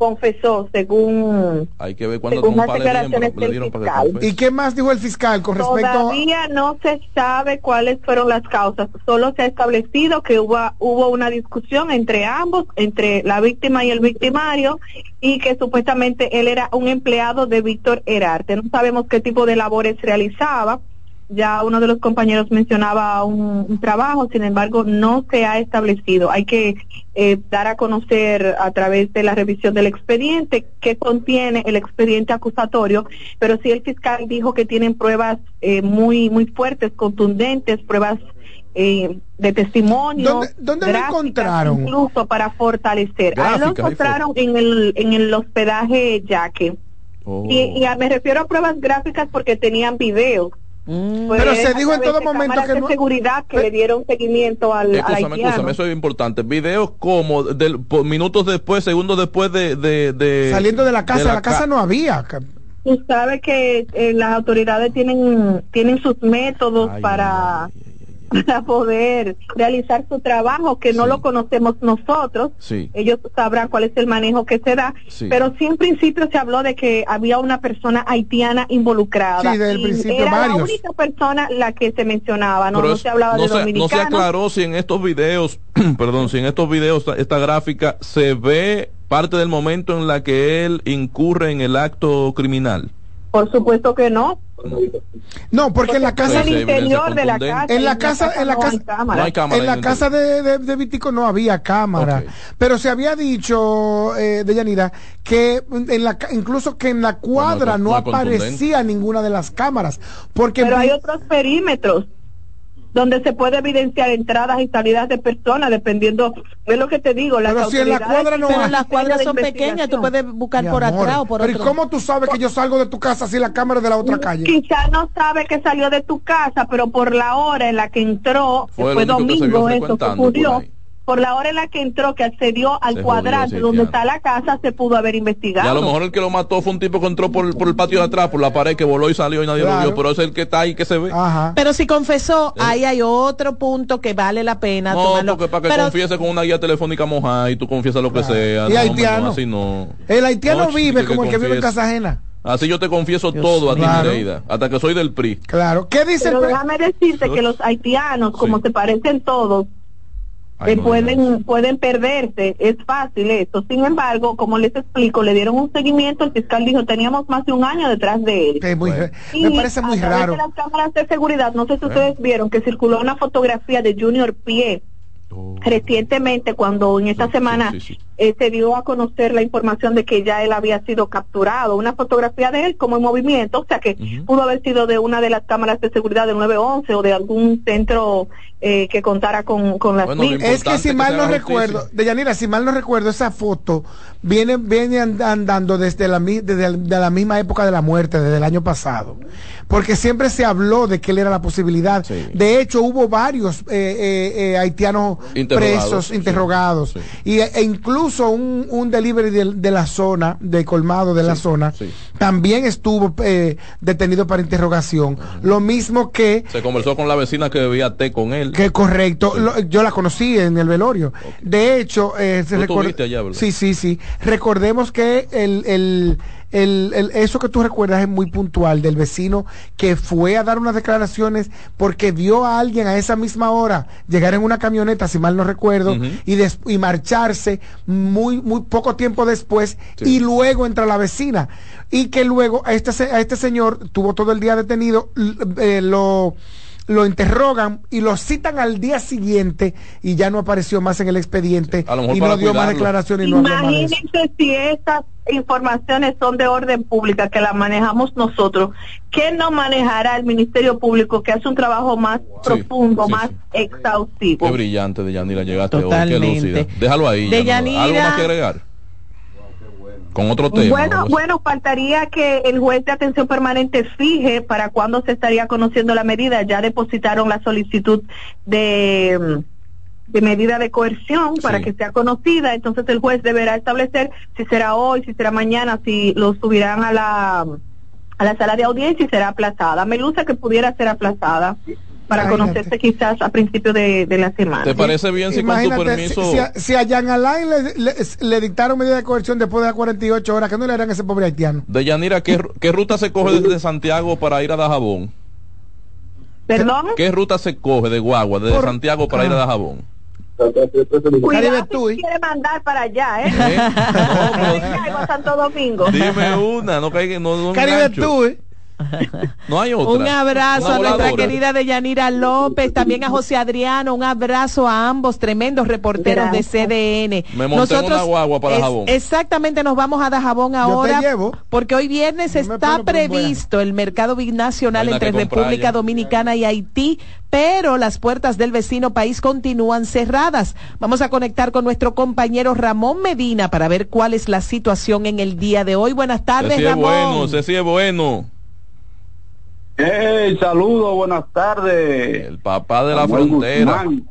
S12: Confesó, según
S2: Hay que ver cuándo
S12: Según las
S2: le
S12: declaraciones
S2: le dieron
S12: del
S2: para que
S12: fiscal.
S3: ¿Y qué más dijo el fiscal con respecto a...
S12: Todavía no se sabe cuáles fueron las causas, solo se ha establecido que hubo, hubo una discusión entre ambos, entre la víctima y el victimario, y que supuestamente él era un empleado de Víctor Herarte. No sabemos qué tipo de labores realizaba. Ya uno de los compañeros mencionaba un, un trabajo, sin embargo, no se ha establecido. Hay que eh, dar a conocer a través de la revisión del expediente qué contiene el expediente acusatorio, pero sí el fiscal dijo que tienen pruebas eh, muy muy fuertes, contundentes, pruebas eh, de testimonio.
S3: ¿Dónde- dónde lo encontraron?
S12: Incluso para fortalecer. Ahí lo encontraron en el, en el hospedaje Yaque.
S2: Oh.
S12: Y, y a- me refiero a pruebas gráficas porque tenían videos.
S4: Mm.
S3: Pero se
S12: a
S3: dijo en todo
S12: de
S3: momento que
S12: de
S3: no-
S12: seguridad que
S3: Pe-
S12: le dieron seguimiento al,
S2: Escúchame, escúchame, eso es importante. Videos como del, por minutos después, segundos después de... de, de-
S3: Saliendo de la casa, la,
S2: ca-
S3: casa no había.
S12: Tú sabes que eh, las autoridades tienen tienen sus métodos
S2: Ay,
S12: para,
S2: ay, ay. (laughs)
S12: para poder realizar su trabajo, que no
S2: Sí.
S12: lo conocemos nosotros.
S2: Sí.
S12: Ellos sabrán cuál es el manejo que se da.
S2: Sí.
S12: Pero sí en principio se habló de que había una persona haitiana involucrada.
S3: Sí, desde el principio
S12: era
S3: varios.
S12: la única persona la que se mencionaba, no, no se hablaba
S2: no
S12: de
S2: se, no se
S12: dominicanos.
S2: aclaró si en estos videos, (clears throat) perdón, si en estos videos, esta- esta gráfica, se ve parte del momento en la que él incurre en el acto criminal.
S12: Por supuesto que no.
S3: No, porque en la
S12: en
S3: casa...
S2: Sí,
S12: el interior de la casa.
S3: En la casa- en la
S12: no
S3: casa-
S12: hay cámara.
S2: No hay cámara.
S3: En la casa de, de, de Vitico no había cámara, pero se había dicho, eh, de Yanira, que en la, incluso que en la cuadra
S2: no
S3: no, aparecía ninguna de las cámaras, porque
S12: Pero
S3: en
S12: hay otros perímetros donde se puede evidenciar entradas y salidas de personas dependiendo es lo que te digo las
S3: Pero si en la
S12: autoridades
S3: cuadra no
S4: Pero
S3: hay-
S4: las cuadras son pequeñas, tú puedes buscar
S3: Mi
S4: por
S3: amor,
S4: atrás o por
S3: pero ¿y
S4: otro.
S3: cómo tú sabes que yo salgo de tu casa si la cámara es de la otra calle?
S12: quizá no sabe que salió de tu casa pero por la hora en la que entró que
S2: Fue
S12: fue, domingo eso que ocurrió
S2: ahí.
S12: Por la hora en la que entró que accedió al
S2: Se
S12: cuadrante
S2: jodió, sí,
S12: donde
S2: ya.
S12: está la casa se pudo haber
S2: Y
S12: investigado
S2: a lo mejor el que lo mató fue un tipo que entró por, por el patio de atrás, por la pared, que voló y salió y nadie
S3: Claro.
S2: lo vio, pero es el que está ahí que se ve.
S3: Ajá.
S4: Pero si confesó, ahí hay otro punto que vale la pena
S2: no,
S4: tomarlo.
S2: porque para que
S4: Pero-
S2: confiese con una guía telefónica mojada y tú confiesas lo que
S3: Claro.
S2: sea.
S3: Y
S2: no,
S3: haitiano.
S2: no, así no.
S3: El haitiano
S2: No,
S3: vive como el que vive en casa ajena.
S2: Así yo te confieso todo a ti,
S3: Claro.
S2: Mireida, hasta que soy del PRI.
S3: Claro. ¿Qué dice
S12: Pero
S3: el
S12: déjame decirte que los haitianos, como se parecen todos,
S2: Ay,
S12: eh,
S2: no
S12: pueden pueden perderse, es fácil eso. Sin embargo, como les explico, le dieron un seguimiento, el fiscal dijo, teníamos más de un año detrás de él.
S3: Es muy
S12: Y
S3: me parece muy
S12: a
S3: raro.
S12: de las cámaras de seguridad, no sé si ustedes vieron que circuló una fotografía de Junior Pie recientemente cuando en esta semana eh, se dio a conocer la información de que ya él había sido capturado, una fotografía de él como en movimiento, o sea que pudo haber sido de una de las cámaras de seguridad del 911 o de algún centro eh, que contara con, con las mismas.
S3: es que si mal no recuerdo, Deyanira, si mal no recuerdo, esa foto viene, viene and- andando desde la, mi- desde el- de la misma época de la muerte, desde el año pasado. Porque siempre se habló de que él era la posibilidad. De hecho, hubo varios eh, eh, eh, haitianos
S2: Interrogados,
S3: presos,
S2: sí.
S3: interrogados. Y, e incluso un, un delivery de, de la zona, de colmado de la zona, también estuvo eh, detenido para interrogación. Lo mismo que
S2: Se conversó con la vecina que bebía té con él.
S3: que correcto, Lo- yo la conocí en el velorio. De hecho, eh, se. Sí, sí, sí. Recordemos que el, el, el- el- eso que tú recuerdas es muy puntual del vecino que fue a dar unas declaraciones porque vio a alguien a esa misma hora llegar en una camioneta, si mal no recuerdo, y, des- y marcharse muy, muy poco tiempo después y luego entra la vecina. Y que luego a este, a este señor tuvo todo el día detenido, eh, lo lo interrogan y lo citan al día siguiente y ya no apareció más en el expediente
S2: A lo mejor
S3: y no dio más declaraciones y no de.
S12: Imagínense si estas informaciones son de orden pública, que las manejamos nosotros, ¿qué no manejará el Ministerio Público que hace un trabajo más profundo, más exhaustivo?
S2: Qué brillante, Deyanira, llegaste hoy. Qué
S12: Totalmente.
S2: lúcida. Déjalo ahí.
S12: Deyanira.
S2: ¿Algo más que agregar? Con otro tema.
S12: Bueno, bueno, faltaría que el juez de atención permanente fije para cuándo se estaría conociendo la medida. Ya depositaron la solicitud de, de medida de coerción para que sea conocida. Entonces el juez deberá establecer si será hoy, si será mañana, si lo subirán a la a la sala de audiencia y será aplazada. Me luce que pudiera ser aplazada para
S3: Imagínate.
S12: conocerse quizás a principios de, de la semana.
S2: ¿Te parece bien si con tu
S3: Imagínate,
S2: permiso...
S3: si, si a, si a Jean Alain le, le- le dictaron medida de coerción después de las 48 horas, que no le harán a ese pobre haitiano?
S2: Deyanira, ¿qué, ru- ¿qué ruta se coge desde Santiago para ir a Dajabón?
S12: ¿Perdón?
S2: ¿Qué ruta se coge de Guagua desde Santiago para
S3: Ah.
S2: ir a Dajabón?
S12: Cuidado si quiere mandar para allá, ¿eh? (laughs) Caigo a Santo Domingo.
S2: Dime una, no caiga, no, no
S3: Caribe tú, ¿eh?
S2: No hay otra.
S4: Un abrazo
S2: Una
S4: a nuestra querida Deyanira López, también a José Adriano, un abrazo a ambos tremendos reporteros de CDN.
S2: Me monté en una guagua para
S4: es-
S2: Dajabón.
S4: Exactamente, nos vamos a Dajabón ahora.
S3: llevo.
S4: Porque hoy viernes está previsto el mercado binacional entre República
S2: ya.
S4: Dominicana y Haití, pero las puertas del vecino país continúan cerradas. Vamos a conectar con nuestro compañero Ramón Medina para ver cuál es la situación en el día de hoy. Buenas tardes,
S2: Ese sí es
S4: Ramón.
S2: bueno, ese sí es bueno.
S13: Hey, saludos, buenas tardes.
S2: El papá de la
S13: Samuel
S2: frontera.
S13: Guzmán,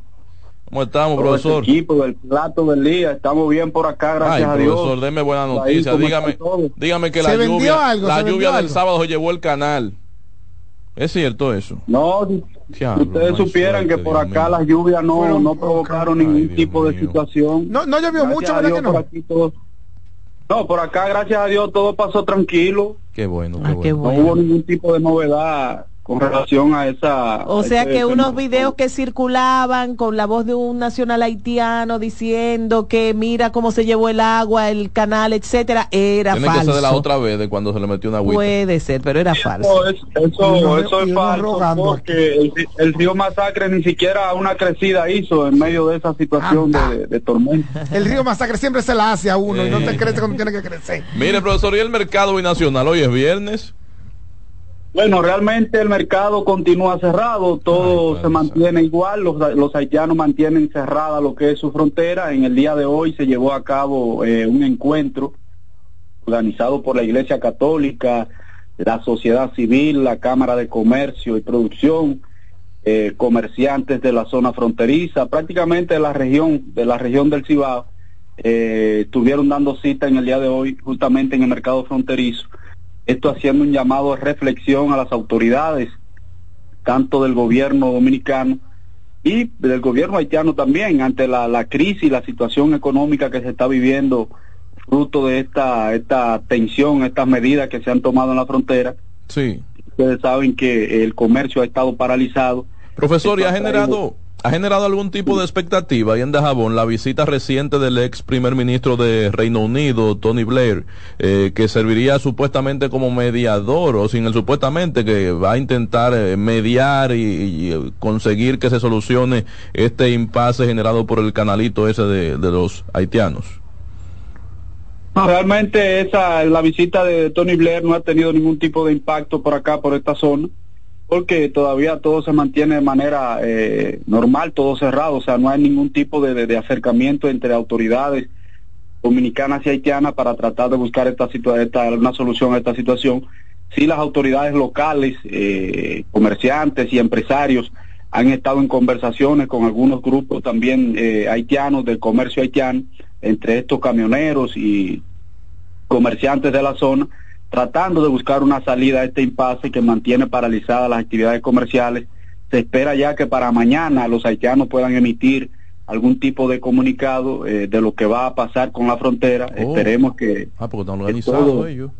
S2: ¿Cómo estamos,
S13: todo
S2: profesor?
S13: equipo del plato del día, estamos bien por acá, gracias
S2: Ay,
S13: a Dios.
S2: profesor, deme buena noticia.
S13: ¿cómo
S2: Dígame, dígame que
S13: ¿Se
S2: la lluvia,
S13: algo?
S2: la
S13: ¿Se
S2: lluvia del
S13: algo?
S2: sábado llevó el canal. ¿Es cierto eso?
S13: No, si ustedes supieran
S2: suerte,
S13: que por
S2: Dios
S13: acá
S2: mío.
S13: las lluvias no, no provocaron ningún tipo de situación.
S3: No, no llovió
S13: Gracias
S3: mucho, ¿verdad que no?
S13: por aquí todo- no, por acá, gracias a Dios, todo pasó tranquilo.
S2: Qué bueno,
S4: Ah,
S2: qué bueno.
S13: No hubo ningún tipo de novedad con relación a esa...
S4: O
S13: a
S4: sea que unos videos que circulaban con la voz de un nacional haitiano diciendo que mira cómo se llevó el agua, el canal, etcétera, era
S2: Tiene
S4: falso.
S2: que ser de la otra vez de cuando se le metió una agüita.
S4: Puede ser, pero era falso.
S13: Eso,
S3: uno-
S13: es falso porque el, el río Masacre ni siquiera una crecida hizo en medio de esa situación de, de tormenta. (laughs)
S3: El río Masacre siempre se la hace a uno y no te crece cuando tiene que crecer.
S2: Mire, profesor, y el mercado binacional hoy es viernes.
S13: Bueno, realmente el mercado continúa cerrado, todo se mantiene igual, los, los haitianos mantienen cerrada lo que es su frontera. En el día de hoy se llevó a cabo eh, un encuentro organizado por la Iglesia Católica, la sociedad civil, la Cámara de Comercio y Producción, eh, comerciantes de la zona fronteriza, prácticamente de la región, de la región del Cibao, eh, estuvieron dando cita en el día de hoy justamente en el mercado fronterizo. Esto haciendo un llamado de reflexión a las autoridades, tanto del gobierno dominicano y del gobierno haitiano también, ante la, la crisis y la situación económica que se está viviendo fruto de esta, esta tensión, estas medidas que se han tomado en la frontera.
S2: Sí.
S13: Ustedes saben que el comercio ha estado paralizado.
S2: Profesor, ¿y ha generado, ha generado algún tipo de expectativa ahí en Dajabón la visita reciente del ex primer ministro de Reino Unido, Tony Blair, eh, que serviría supuestamente como mediador, o sin el supuestamente, que va a intentar eh, mediar y, eh, conseguir que se solucione este impasse generado por el canalito ese de, de los haitianos?
S13: No, realmente esa, la visita de Tony Blair no ha tenido ningún tipo de impacto por acá, por esta zona porque todavía todo se mantiene de manera eh, normal, todo cerrado, o sea, no hay ningún tipo de, de, acercamiento entre autoridades dominicanas y haitianas para tratar de buscar esta, esta una solución a esta situación. Sí, las autoridades locales, eh, comerciantes y empresarios han estado en conversaciones con algunos grupos también eh, haitianos del comercio haitiano, entre estos camioneros y comerciantes de la zona, tratando de buscar una salida a este impasse que mantiene paralizadas las actividades comerciales. Se espera ya que para mañana los haitianos puedan emitir algún tipo de comunicado eh, de lo que va a pasar con la frontera. Oh. Esperemos que...
S2: Ah, porque están organizados todo... ellos.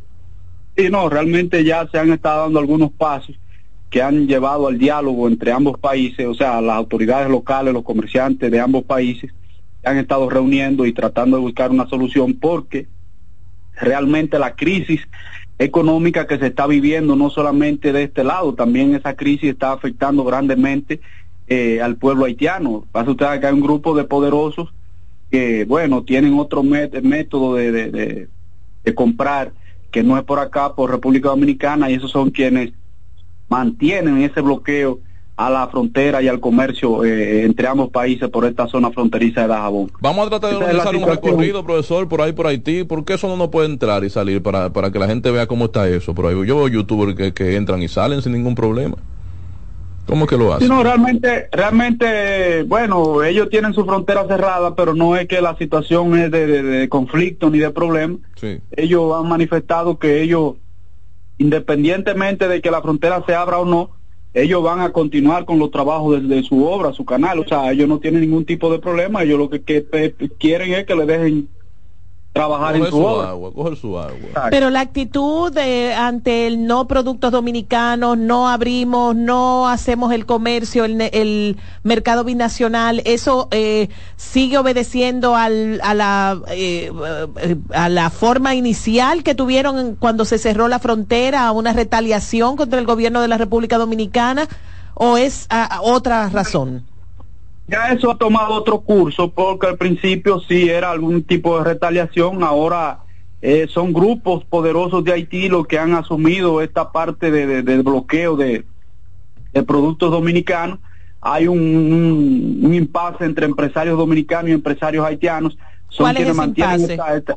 S13: Sí, no, realmente ya se han estado dando algunos pasos que han llevado al diálogo entre ambos países, o sea, las autoridades locales, los comerciantes de ambos países, se han estado reuniendo y tratando de buscar una solución porque realmente la crisis económica que se está viviendo no solamente de este lado, también esa crisis está afectando grandemente eh, al pueblo haitiano. Pasa usted que hay un grupo de poderosos que, bueno, tienen otro método de, de, de, de, comprar que no es por acá, por República Dominicana, y esos son quienes mantienen ese bloqueo a la frontera y al comercio eh, entre ambos países por esta zona fronteriza de Dajabón.
S2: Vamos a tratar de organizar un recorrido, profesor, por ahí por Haití, porque eso no nos puede entrar y salir para, para que la gente vea cómo está eso. Por ahí yo veo youtubers que, que entran y salen sin ningún problema. ¿Cómo que lo hacen?
S13: Sí, no, realmente, realmente, bueno, ellos tienen su frontera cerrada, pero no es que la situación es de, de, de conflicto ni de problema.
S2: Sí.
S13: Ellos han manifestado que ellos, independientemente de que la frontera se abra o no, ellos van a continuar con los trabajos de, de, su obra, su canal, o sea, ellos no tienen ningún tipo de problema, ellos lo que, que quieren es que le dejen trabajar
S2: coger
S13: en su,
S2: su
S13: obra.
S2: agua, coger su agua.
S4: Pero la actitud de, ante el no productos dominicanos, no abrimos, no hacemos el comercio, el, el mercado binacional, eso eh, sigue obedeciendo al, a, la, eh, a la forma inicial que tuvieron cuando se cerró la frontera, a una retaliación contra el gobierno de la República Dominicana, o es a, a otra razón?
S13: Ya eso ha tomado otro curso porque al principio sí era algún tipo de retaliación, ahora eh, son grupos poderosos de Haití los que han asumido esta parte de, de, del bloqueo de, de, productos dominicanos. Hay un, un, un, impasse entre empresarios dominicanos y empresarios haitianos.
S4: Son ¿Cuál quienes es mantienen
S13: esta, esta,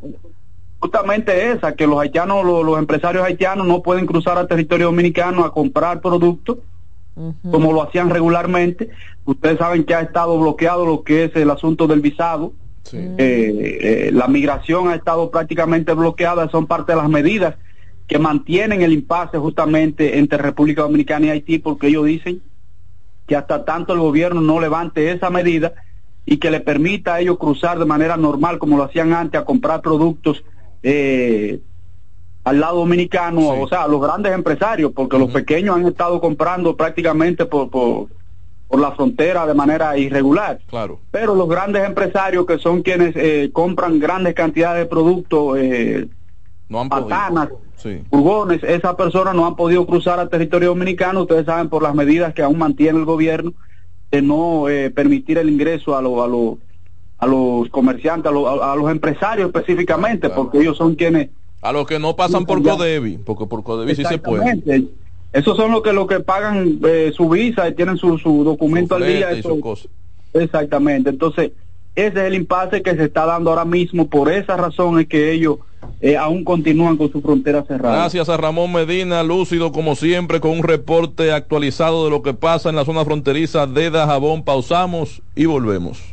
S13: justamente esa, que los haitianos, los, los empresarios haitianos no pueden cruzar al territorio dominicano a comprar productos Uh -huh. como lo hacían regularmente. Ustedes saben que ha estado bloqueado lo que es el asunto del visado. Sí. Eh, eh, la migración ha estado prácticamente bloqueada, son parte de las medidas que mantienen el impasse justamente entre República Dominicana y Haití, porque ellos dicen que hasta tanto el gobierno no levante esa medida y que le permita a ellos cruzar de manera normal, como lo hacían antes, a comprar productos eh, al lado dominicano, sí. o sea, los grandes empresarios, porque uh -huh. los pequeños han estado comprando prácticamente por, por, por, la frontera de manera irregular.
S2: Claro.
S13: Pero los grandes empresarios que son quienes eh, compran grandes cantidades de productos, eh,
S2: no han
S13: patanas, sí. furgones, esas personas no han podido cruzar al territorio dominicano, ustedes saben por las medidas que aún mantiene el gobierno de no eh, permitir el ingreso a los a los a los comerciantes, a, lo, a, a los empresarios específicamente, claro. porque ellos son quienes
S2: a los que no pasan por Codevi, porque por Codevi sí se puede.
S13: Esos son los que los que pagan eh, su visa y tienen su, su documento
S2: su
S13: al día.
S2: Eso,
S13: exactamente. Entonces, ese es el impasse que se está dando ahora mismo. Por esa razón es que ellos eh, aún continúan con su frontera cerrada.
S2: Gracias a Ramón Medina, lúcido como siempre, con un reporte actualizado de lo que pasa en la zona fronteriza de Dajabón. Pausamos y volvemos.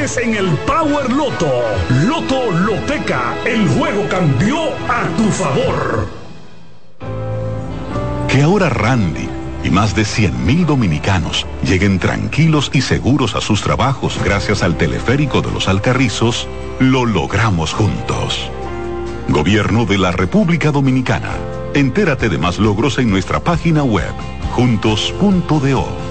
S14: en el Power Loto. Loto Loteca, el juego cambió a tu favor.
S15: Que ahora Randy y más de 100.000 dominicanos lleguen tranquilos y seguros a sus trabajos gracias al teleférico de los Alcarrizos, lo logramos juntos. Gobierno de la República Dominicana. Entérate de más logros en nuestra página web, juntos.do.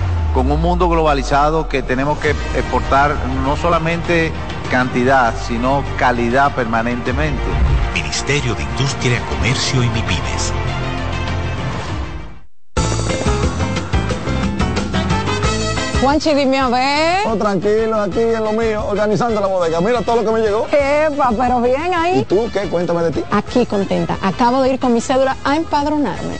S16: con un mundo globalizado que tenemos que exportar no solamente cantidad, sino calidad permanentemente.
S17: Ministerio de Industria, Comercio y MIPIMES.
S18: Juanchi, dime a ver.
S19: Oh, tranquilo, aquí en lo mío, organizando la bodega. Mira todo lo que me llegó.
S18: Epa, pero bien ahí.
S19: ¿Y tú qué? Cuéntame de ti.
S18: Aquí contenta. Acabo de ir con mi cédula a empadronarme.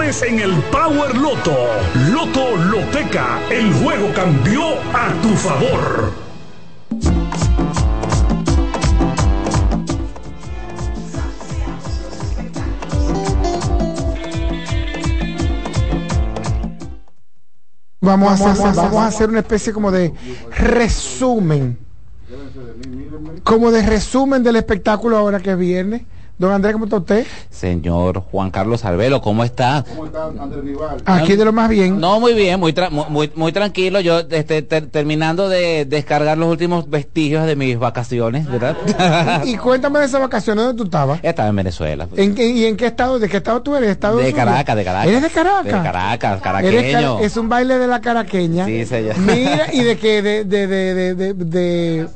S14: en el Power Loto. Loto Loteca, el juego cambió a tu favor.
S3: Vamos, a hacer, vamos a hacer una especie como de resumen. Como de resumen del espectáculo ahora que es viernes. Don Andrés, ¿cómo está usted?
S20: Señor Juan Carlos Arbelo, ¿cómo está?
S3: ¿Cómo está Andrés Rival? Aquí de lo más bien.
S20: No, muy bien, muy muy, muy tranquilo. Yo este, terminando de descargar los últimos vestigios de mis vacaciones, ¿verdad? (laughs)
S3: y, cuéntame de esas vacaciones, ¿dónde tú estabas?
S20: Estaba en Venezuela.
S3: ¿En, ¿Y en qué estado? ¿De qué estado tú eres? ¿Estado
S20: de Caracas, de Caracas.
S3: ¿Eres de Caracas? De
S20: Caracas, caraqueño.
S3: es un baile de la caraqueña.
S20: Sí, señor.
S3: Mira, ¿y de (laughs) qué? de, de, de, de, de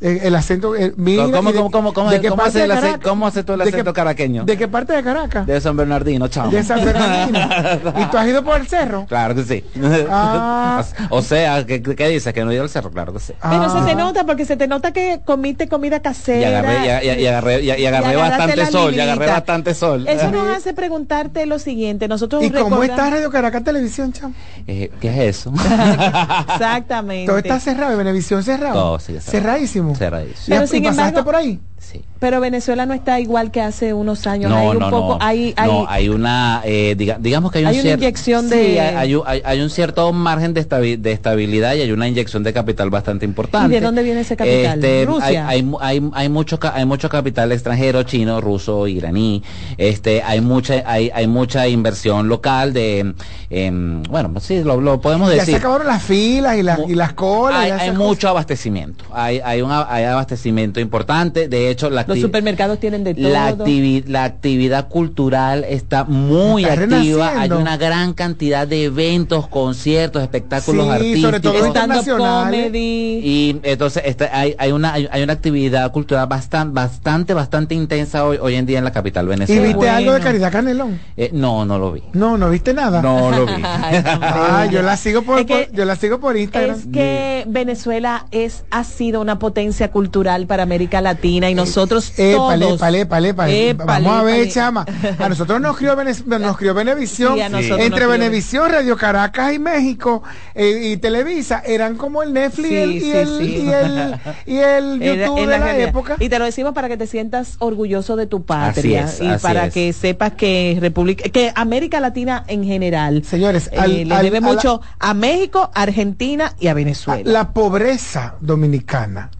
S3: el, acento. mira,
S20: ¿Cómo, cómo, cómo, cómo, ¿cómo hace el acento, ¿Cómo hace tú el acento caraqueño?
S3: ¿De qué parte de Caracas?
S20: De San Bernardino, chao.
S3: De San Bernardino. (laughs) ¿Y tú has ido por el cerro?
S20: Claro que sí. Ah. (laughs) o sea, ¿qué, ¿qué, dices? ¿Que no he ido al cerro? Claro que sí.
S4: Pero se te nota, porque se te nota que comiste comida casera.
S20: Y agarré, y, y, agarré, y, agarré bastante sol, y agarré bastante sol.
S4: Eso nos hace preguntarte lo siguiente. Nosotros
S3: ¿Y cómo está Radio Caracas Televisión, chamo?
S20: Eh, ¿Qué es eso? (laughs)
S4: Exactamente.
S3: Todo está cerrado, Venevisión cerrado.
S20: Todo, sí,
S3: cerrado. Cerradísimo.
S20: Cerradísimo
S4: sin embargo,
S3: por ahí?
S20: Sí.
S4: Pero Venezuela no está igual que hace unos años.
S20: No,
S4: hay un
S20: no,
S4: poco,
S20: no.
S4: Hay, hay,
S20: no, hay una, eh, diga, digamos que hay, un
S4: hay una inyección
S20: sí,
S4: de...
S20: hay, hay, hay, un cierto margen de, estabi de, estabilidad y hay una inyección de capital bastante importante.
S4: ¿Y de dónde viene ese capital?
S20: Este,
S4: Rusia.
S20: Hay, hay, hay, mucho, hay mucho capital extranjero, chino, ruso, iraní. Este, hay mucha, hay, hay mucha inversión local de, eh, bueno, sí, lo, lo, podemos decir.
S3: Ya se acabaron las filas y, la, y las colas.
S20: Hay, hay mucho abastecimiento. Hay, hay un hay abastecimiento importante. De hecho, la
S4: Los supermercados tienen de todo.
S20: la, activi- la actividad cultural está muy
S3: Está
S20: activa. Hay una gran cantidad de eventos, conciertos, espectáculos
S3: Sí,
S20: artísticos.
S3: sobre todo internacionales.
S4: comedy.
S20: Y entonces está- hay, hay una hay, hay una actividad cultural bastante bastante bastante intensa hoy, hoy en día en la capital
S3: ¿Y
S20: venezolana.
S3: viste algo de. Caridad Canelón?
S20: Eh, no, no lo vi.
S3: No, no viste nada.
S20: No lo vi. (laughs)
S4: Ay, (laughs)
S3: Ah, yo la sigo por,
S4: Es que-
S3: por- yo la sigo por Instagram.
S4: Es que Venezuela es ha sido una potencia cultural para América Latina y nosotros
S3: Épale,
S4: todos.
S3: épale, épale, épale.
S4: Épale,
S3: Vamos a ver, chama. A nosotros nos crió, nos crió.
S4: Sí, nosotros
S3: Entre
S4: nos crió
S3: Venevisión, Radio Caracas y México eh, y Televisa eran como el Netflix y, el,
S4: Sí,
S3: y,
S4: sí,
S3: el,
S4: sí.
S3: y el- y el (laughs) YouTube de la época.
S4: Y te lo decimos para que te sientas orgulloso de tu patria
S20: es,
S4: y para
S20: es.
S4: que sepas que República, que América Latina en general,
S3: Señores,
S4: eh,
S3: al-
S4: le
S3: al-
S4: debe
S3: a la-
S4: mucho a México, Argentina y a Venezuela.
S3: La pobreza dominicana,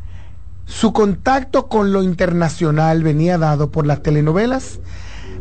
S3: su contacto con lo internacional venía dado por las telenovelas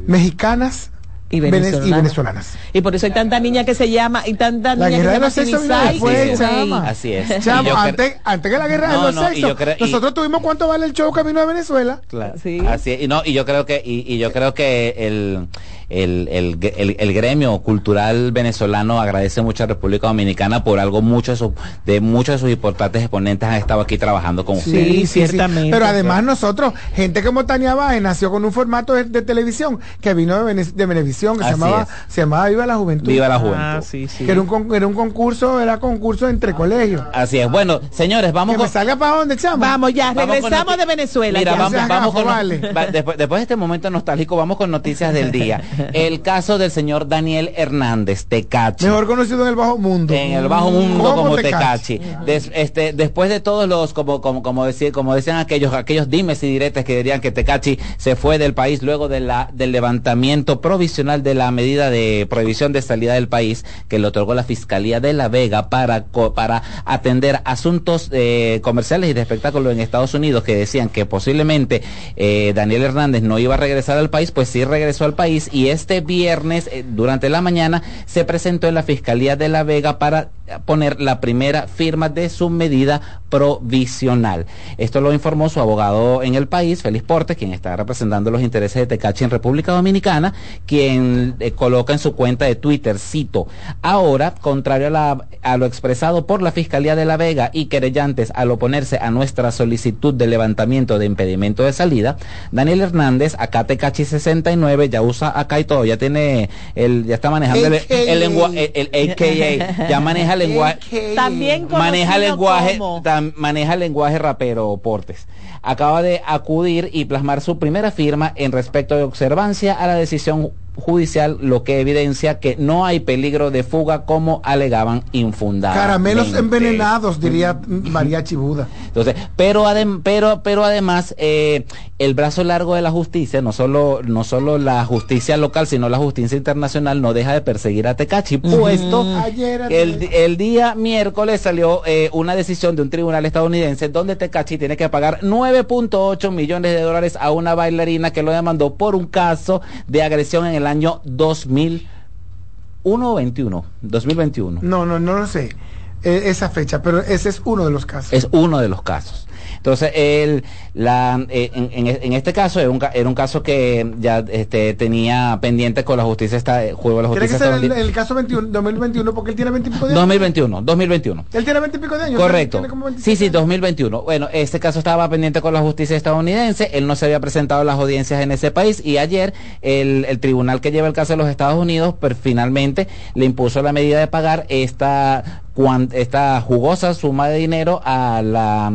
S3: mexicanas
S4: y
S3: vene-
S4: venezolanas.
S3: y venezolanas.
S4: Y por eso hay tanta niña que se llama y tanta
S3: La
S4: niña
S3: guerra de
S4: que
S3: los
S4: se
S3: sexos
S4: llama
S3: vino
S4: Tinisay,
S3: después,
S4: Sujei.
S3: chama.
S20: Así es. Y cre-
S3: antes, antes que la guerra
S20: No,
S3: de los
S20: no, y
S3: sexos,
S20: y-
S3: nosotros tuvimos cuánto vale el show vino de Venezuela.
S20: Claro.
S4: Sí.
S20: Así es. y no y yo creo que y, y yo creo que el el, el, el- el gremio cultural venezolano agradece mucho a República Dominicana por algo mucho de, su- de muchos de sus importantes exponentes han estado aquí trabajando con ustedes.
S4: Sí, ciertamente.
S3: Pero además nosotros, gente como Tania Báez nació con un formato de, de televisión que vino de, Vene- de Venevisión, que se llamaba,
S20: es.
S3: se llamaba Viva la Juventud.
S20: Viva la juventud.
S4: Ah, sí, sí.
S3: Que era un, con- era un concurso, era concurso entre colegios.
S20: Así es. Bueno, señores, vamos
S3: Que
S20: con
S3: me salga para dónde, chamo.
S4: Vamos ya,
S20: Vamos
S4: regresamos de Venezuela.
S20: Mira,
S4: ya.
S20: vamos, vamos
S3: gafo,
S20: con
S3: vale.
S20: va- después, después de este momento nostálgico, vamos con noticias del día. (laughs) (laughs) El caso del señor Daniel Hernández, Tecachi.
S3: Mejor conocido en el bajo mundo.
S20: en el bajo mundo
S3: ¿Cómo
S20: como
S3: Tecachi?
S20: Des- este, después de todos los, como, como, como, decía, como decían aquellos, aquellos dimes y diretes que dirían que Tecachi se fue del país luego de la, del levantamiento provisional de la medida de prohibición de salida del país que le otorgó la Fiscalía de La Vega para, para atender asuntos eh, comerciales y de espectáculo en Estados Unidos que decían que posiblemente eh, Daniel Hernández no iba a regresar al país, pues sí regresó al país y este viernes eh, durante la mañana se presentó en la Fiscalía de La Vega para poner la primera firma de su medida provisional. Esto lo informó su abogado en el país, Félix Portes, quien está representando los intereses de Tecachi en República Dominicana, quien eh, coloca en su cuenta de Twitter, cito, ahora, contrario a, a lo expresado por la Fiscalía de La Vega y querellantes al oponerse a nuestra solicitud de levantamiento de impedimento de salida, Daniel Hernández, acá Tecachi 69, ya usa acá y todo, ya tiene, el, ya está manejando el,
S3: AKA.
S20: el lenguaje, el, el AKA, ya maneja el lenguaje,
S4: También
S20: maneja lenguaje tam- maneja el lenguaje rapero Portes. Acaba de acudir y plasmar su primera firma en respecto de observancia a la decisión judicial lo que evidencia que no hay peligro de fuga como alegaban infundadamente.
S3: Caramelos envenenados, diría María Chibuda.
S20: entonces, pero, adem- pero, pero además, eh, el brazo largo de la justicia, no solo, no solo la justicia local, sino la justicia internacional, no deja de perseguir a Tecachi, puesto
S3: Ayer,
S20: que el, el día miércoles salió eh, una decisión de un tribunal estadounidense donde Tecachi tiene que pagar 9.8 millones de dólares a una bailarina que lo demandó por un caso de agresión en el año 2001 o 21, 2021.
S3: No, no, no lo sé. eh, esa fecha, pero ese es uno de los casos.
S20: Es uno de los casos. Entonces, él, la, eh, en, en- en este caso era un, era un caso que ya este, tenía pendiente con la justicia, esta, juego de la
S3: Tiene
S20: justicia
S3: que ser el, el caso 21, 2021 porque él tiene 20 y pico de años.
S20: 2021, 2021.
S3: Él tiene 20 y pico de años.
S20: Correcto.
S3: tiene como 25
S20: Sí, sí, 2021. Bueno, este caso estaba pendiente con la justicia estadounidense. Él no se había presentado a las audiencias en ese país y ayer el, el tribunal que lleva el caso de los Estados Unidos pues, finalmente le impuso la medida de pagar esta cuan- esta jugosa suma de dinero a la,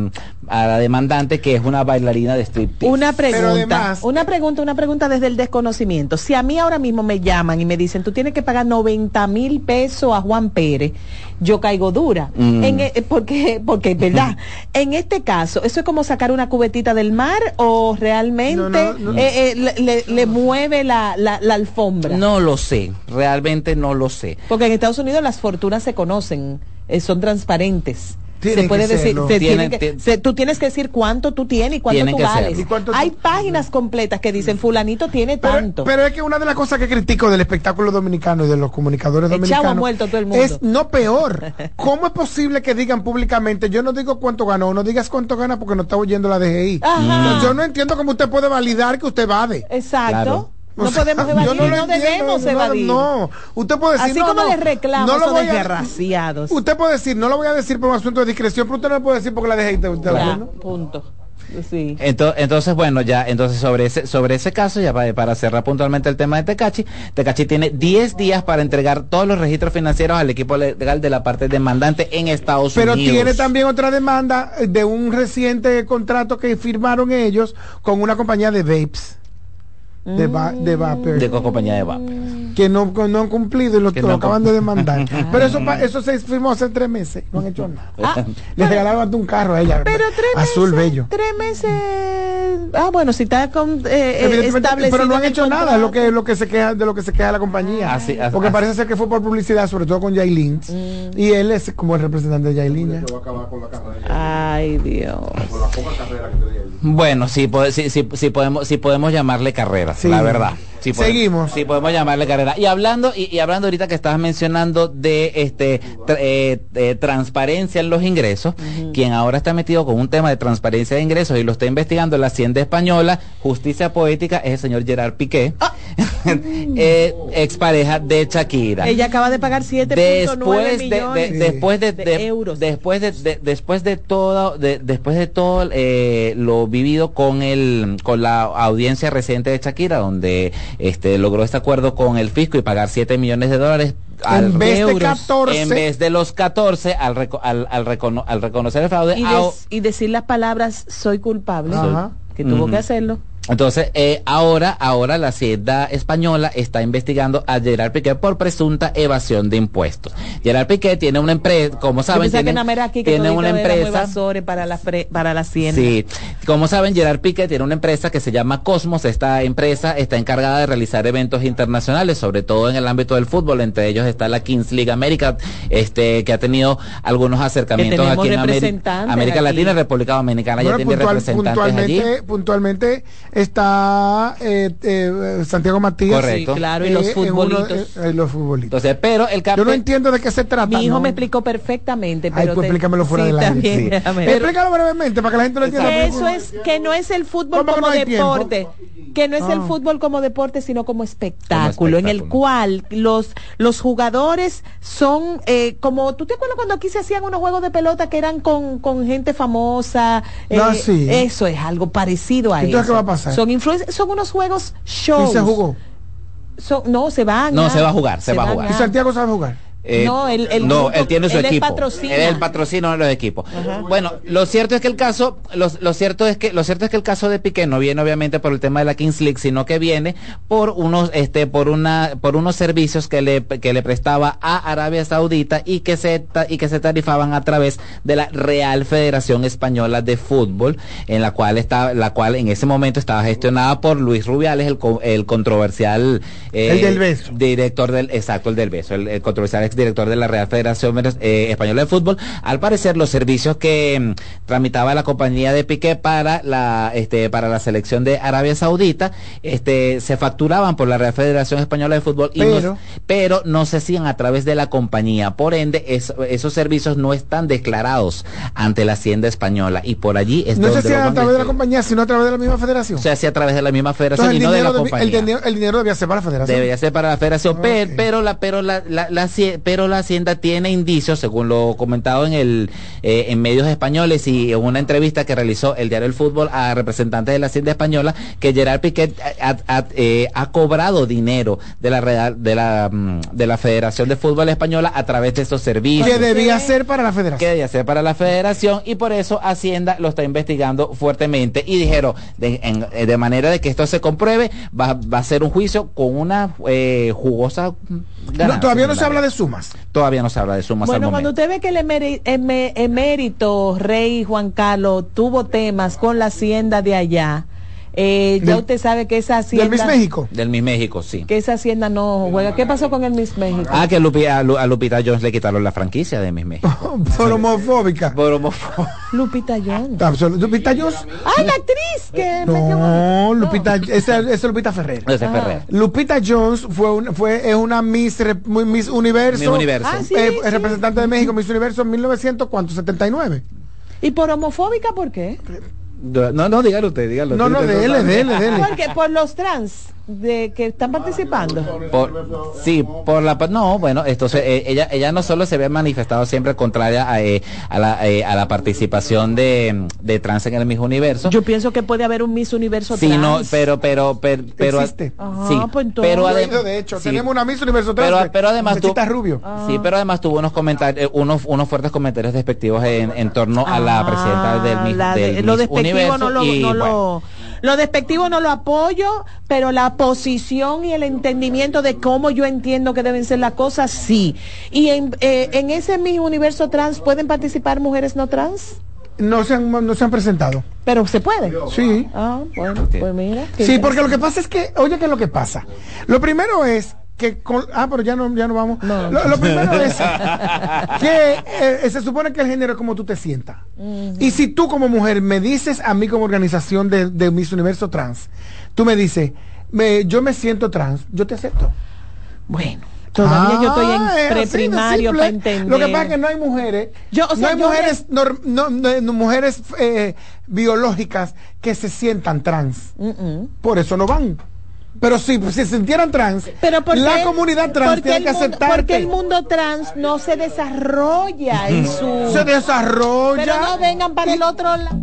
S20: a la demandante que es una bailarina de striptease.
S4: Una pregunta,
S3: además-
S4: una pregunta, una pregunta desde el desconocimiento. Si a mí ahora mismo me llaman y me dicen, tú tienes que pagar 90 mil pesos a Juan Pérez, yo caigo dura.
S20: Mm.
S4: En e- porque, porque es (laughs) verdad. en este caso, ¿eso es como sacar una cubetita del mar o realmente
S3: No, no, no.
S4: eh, eh, le, le- le mueve la, la, la alfombra?
S20: No lo sé, realmente no lo sé.
S4: Porque en Estados Unidos las fortunas se conocen, eh, son transparentes.
S3: Tienen
S4: se puede
S3: que
S4: decir, se
S20: Tienen-
S4: tiene que- se- tú tienes que decir cuánto tú tienes y cuánto
S20: Tienen
S4: tú vales.
S20: serlo.
S3: ¿Y cuánto tú-
S4: Hay páginas completas que dicen fulanito tiene
S3: Pero,
S4: tanto.
S3: pero es que una de las cosas que critico del espectáculo dominicano y de los comunicadores dominicanos
S4: muerto todo el mundo.
S3: es no peor. (laughs) ¿Cómo es posible que digan públicamente, yo no digo cuánto ganó, no digas cuánto gana porque no está oyendo la DGI?
S4: Ajá.
S3: Yo no entiendo cómo usted puede validar que usted vade.
S4: Exacto.
S20: Claro.
S4: No
S3: O sea,
S4: podemos
S3: yo
S4: evadir, no,
S3: lo entiendo,
S4: debemos
S3: no,
S4: evadir.
S3: No, usted puede decir,
S4: Así
S3: no,
S4: como
S3: no,
S4: les reclamo
S3: no lo voy a-
S4: desgraciados.
S3: Usted puede decir, no lo voy a decir por un asunto de discreción, pero usted no lo puede decir porque la te la
S4: Ya,
S3: ¿no?
S4: punto. Sí.
S20: Ento- Entonces, bueno, ya, entonces sobre ese, sobre ese caso, ya para, para cerrar puntualmente el tema de Tecachi, Tecachi tiene 10 días para entregar todos los registros financieros al equipo legal de la parte demandante en Estados
S3: Pero
S20: Unidos.
S3: tiene también otra demanda eh, de un reciente contrato que firmaron ellos con una compañía de vapes. De, va- de vapor.
S20: de co- compañía de VAP.
S3: que no, no han cumplido y lo,
S20: Que
S3: lo
S20: no
S3: acaban de demandar. (laughs) Pero eso, eso se firmó hace tres meses. No han hecho nada.
S4: Ah,
S3: Le regalaron hasta un carro a ella.
S4: Pero tres
S3: azul
S4: meses,
S3: bello.
S4: Tres meses. Ah, bueno, si está con, eh, eh, establecido
S3: pero no han hecho nada, lo que, lo que se queja, de lo que se queja la compañía.
S20: Así- así-
S3: Porque
S20: así.
S3: parece ser que fue por publicidad, sobre todo con Yailin.
S4: Mm.
S3: Y él es como el representante de Yailin. ya.
S4: Ay, Dios.
S20: Bueno, sí, sí podemos, sí podemos llamarle carrera,
S3: Sí.
S20: la verdad. Sí podemos-
S3: Seguimos.
S20: Sí podemos llamarle carrera. Y hablando, y, y hablando ahorita que estabas mencionando de este tra- eh, eh, transparencia en los ingresos, quien ahora está metido con un tema de transparencia de ingresos y lo está investigando la Hacienda Española, Justicia Poética, es el señor Gerard Piqué, (laughs) eh, expareja de Shakira.
S4: Ella acaba de pagar 7.9
S20: después de, de-
S4: millones
S20: después de,
S4: de
S20: de-
S4: euros.
S20: después de, de- después de todo de- después de todo eh, lo vivido con el con la audiencia reciente de Shakira donde este logró este acuerdo con el fisco y pagar 7 millones de dólares al-
S3: En vez de
S20: euros,
S3: 14.
S20: en vez de los 14 al, reco- al, al, recono- al reconocer el fraude
S4: y, des- y decir las palabras soy culpable,
S3: Ajá.
S4: que tuvo que hacerlo.
S20: Entonces, eh, ahora, ahora la Hacienda española está investigando a Gerard Piqué por presunta evasión de impuestos. Gerard Piqué tiene una empresa, como saben, tiene,
S4: que
S20: tiene una empresa.
S4: para la, fre- para la hacienda.
S20: Sí, como saben, Gerard Piqué tiene una empresa que se llama Cosmos. Esta empresa está encargada de realizar eventos internacionales, sobre todo en el ámbito del fútbol. Entre ellos está la Kings League América, este, que ha tenido algunos acercamientos aquí en América
S4: aquí.
S20: Latina y República Dominicana. ya
S3: Bueno,
S20: tiene
S3: puntual-
S20: representantes allí.
S3: puntualmente está eh, eh, Santiago Matías.
S20: Correcto.
S4: Sí, claro, y los
S3: eh, en uno-
S4: futbolitos.
S3: eh, eh, los futbolitos.
S20: Entonces, pero el cap-
S3: Yo no entiendo de qué se trata.
S4: Mi hijo
S3: ¿no?
S4: me explicó perfectamente,
S3: Ay,
S4: pero
S3: pues
S4: te-
S3: explícamelo fuera
S4: sí,
S3: del aire.
S4: también.
S3: Explícalo brevemente para que la gente lo entienda.
S4: que eso es que no es el fútbol
S3: ¿Cómo que
S4: como
S3: no tiempo?
S4: deporte que no es el
S3: Ah.
S4: fútbol como deporte sino como espectáculo, en el cual los los jugadores son eh, como tú te acuerdas cuando aquí se hacían unos juegos de pelota que eran con, con gente famosa eh,
S3: Ah, sí.
S4: eso es algo parecido a
S3: Entonces,
S4: eso
S3: ¿qué va a pasar?
S4: Son influen- son unos juegos shows
S3: ¿Y se jugó?
S4: Son- no se van
S20: No,
S4: a-
S20: se va a jugar, se va a jugar.
S3: ¿Y Santiago sabe jugar?
S20: Eh,
S4: No, él- él-
S20: no, él tiene su
S4: él
S20: equipo.
S4: patrocina.
S20: Él es el patrocino de los equipos. Bueno, lo cierto es que el caso, lo, lo cierto es que, lo cierto es que el caso de Piqué no viene obviamente por el tema de la Kings League, sino que viene por unos, este, por una, por unos servicios que le, que le prestaba a Arabia Saudita y que se, y que se tarifaban a través de la Real Federación Española de Fútbol, en la cual está, la cual en ese momento estaba gestionada por Luis Rubiales, el, co- el controversial, eh,
S3: El del beso.
S20: director del, exacto, el del beso, el, el controversial exdirector de la Real Federación eh, Española de Fútbol. Al parecer, los servicios que mm, tramitaba la compañía de Piqué para la, este, para la selección de Arabia Saudita, este, se facturaban por la Real Federación Española de Fútbol, y
S3: Pero-
S20: no, pero no se hacían a través de la compañía. Por ende, es- esos servicios no están declarados ante la Hacienda Española y por allí es
S3: No se
S20: donde
S3: hacía
S20: lo
S3: a través de la compañía, sino a través de la misma federación.
S20: se hacía a través de la misma federación
S3: Entonces,
S20: y no de la compañía.
S3: el, dinero, el dinero debía ser para la federación.
S20: Debería ser para la federación,
S3: Ah,
S20: pero,
S3: ok.
S20: pero la pero la, la, la pero la hacienda tiene indicios, según lo comentado en el eh, en medios españoles y en una entrevista que realizó el diario El Fútbol a representantes de la hacienda española, que Gerard Piquet ha, ha- eh, ha cobrado dinero de la Real- de la mm, de la Federación de Fútbol Española a través de estos servicios
S3: que debía ser para la federación.
S20: que debía ser para la federación y por eso Hacienda lo está investigando fuertemente y dijeron de, en- eh, de manera de que esto se compruebe va, va a ser un juicio con una eh, jugosa ganancia,
S3: No, todavía no se habla de sumas.
S20: todavía no se habla de sumas
S4: Bueno,
S20: al
S4: cuando usted ve que el emeri- eme- emérito rey Juan Carlos tuvo temas con la hacienda de allá, Eh, ya
S3: Del-
S4: usted sabe que esa hacienda...
S3: ¿Del Miss México?
S20: Del Miss México, sí.
S4: Que esa hacienda no juega. ¿Qué pasó con el Miss México?
S20: Ah, que Lupi- a, Lu- a Lupita Jones le quitaron la franquicia de Miss México. (laughs)
S3: Por homofóbica.
S20: Por homofóbica.
S4: Lupita Jones.
S3: Absol- Lupita Jones.
S4: ¡Ay, la actriz! Que
S3: No, Lupita, esa es Lupita Ferrer.
S20: Ese es Ferrer.
S3: Lupita Jones fue, un- fue es una Miss, Miss Universo,
S20: Miss Universo.
S4: Ah, sí,
S3: eh,
S4: sí.
S3: representante de México, Miss Universo en 1979.
S4: ¿Y por homofóbica por qué?
S20: No, no, dígalo usted, dígalo.
S3: No, no, dele, dele, dele.
S4: Porque por los trans de que están participando.
S20: Por- sí, por la no, bueno, entonces eh, ella ella no solo se ve manifestado siempre contraria a, eh, a la, eh, a la participación de, de trans en el mismo universo.
S4: Yo pienso que puede haber un Miss Universo
S20: Sí,
S4: trans.
S20: no, pero pero pero pero
S3: Existe.
S4: Ajá,
S20: sí,
S4: pues entonces-
S20: pero
S3: ido, de hecho,
S20: sí.
S3: tenemos una Miss Universo
S20: pero,
S3: trans,
S20: pero además tú,
S3: Rubio.
S20: sí, pero además tuvo unos comentarios, eh, unos unos fuertes comentarios despectivos en, en torno a la
S4: Ah,
S20: presidenta del, Miss-
S4: la de-
S20: del
S4: lo
S20: Miss
S4: despectivo
S20: Universo
S4: no lo,
S20: y,
S4: no
S20: bueno,
S4: lo lo despectivo no lo apoyo, pero la posición y el entendimiento de cómo yo entiendo que deben ser las cosas, sí. Y en, eh, en ese mismo universo trans pueden participar mujeres no trans,
S3: No se han, no se han presentado.
S4: pero se puede.
S3: Sí.
S4: Ah, bueno, pues mira.
S3: Sí, porque lo que pasa es que, oye, ¿qué es lo que pasa? Lo primero es que, con- ah, pero ya no, ya no vamos. Lo, lo primero es (laughs) que eh, se supone que el género es como tú te sientas. Y si tú como mujer me dices a mí como organización de, de Miss Universo Trans, tú me dices, me, yo me siento trans, yo te acepto.
S4: Bueno. Todavía yo estoy en
S3: Ah,
S4: preprimario para entender.
S3: Lo que pasa es que no hay mujeres,
S4: Yo, o sea,
S3: no hay
S4: yo
S3: mujeres, nor- no, no- no mujeres eh, biológicas que se sientan trans. Por eso no van. Pero si si se sintieran trans,
S4: Pero porque-
S3: la comunidad trans tiene que aceptar.
S4: Porque el mundo trans no se desarrolla en su...
S3: Se desarrolla.
S4: Pero no vengan para el otro lado.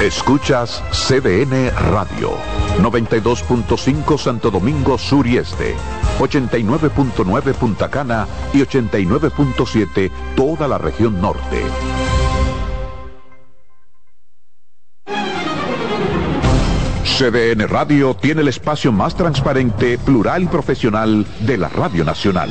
S5: Escuchas CDN Radio, 92.5 Santo Domingo Sur y Este, 89.9 Punta Cana y 89.7 toda la región norte. CDN Radio tiene el espacio más transparente, plural y profesional de la Radio Nacional.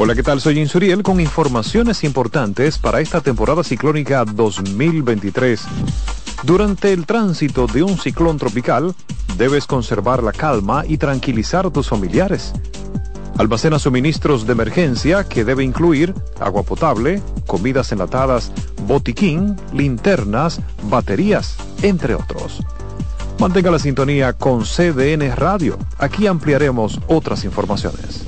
S21: Hola, ¿qué tal? Soy Insuriel con informaciones importantes para esta temporada ciclónica 2023. Durante el tránsito de un ciclón tropical, debes conservar la calma y tranquilizar a tus familiares. Almacena suministros de emergencia que debe incluir agua potable, comidas enlatadas, botiquín, linternas, baterías, entre otros. Mantenga la sintonía con CDN Radio. Aquí ampliaremos otras informaciones.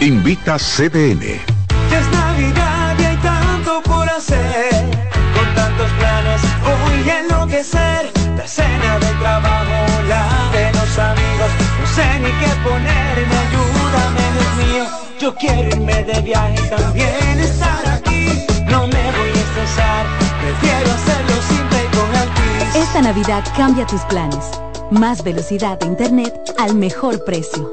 S5: Invita CDN.
S22: Ya es Navidad y hay tanto por hacer. Con tantos planes voy a enloquecer. La cena del trabajo, la de los amigos. No sé ni qué ponerme, ayúdame, Dios mío. Yo quiero irme de viaje y también estar aquí. No me voy a estresar, prefiero hacerlo simple y con Altis.
S23: Esta Navidad cambia tus planes. Más velocidad de internet al mejor precio.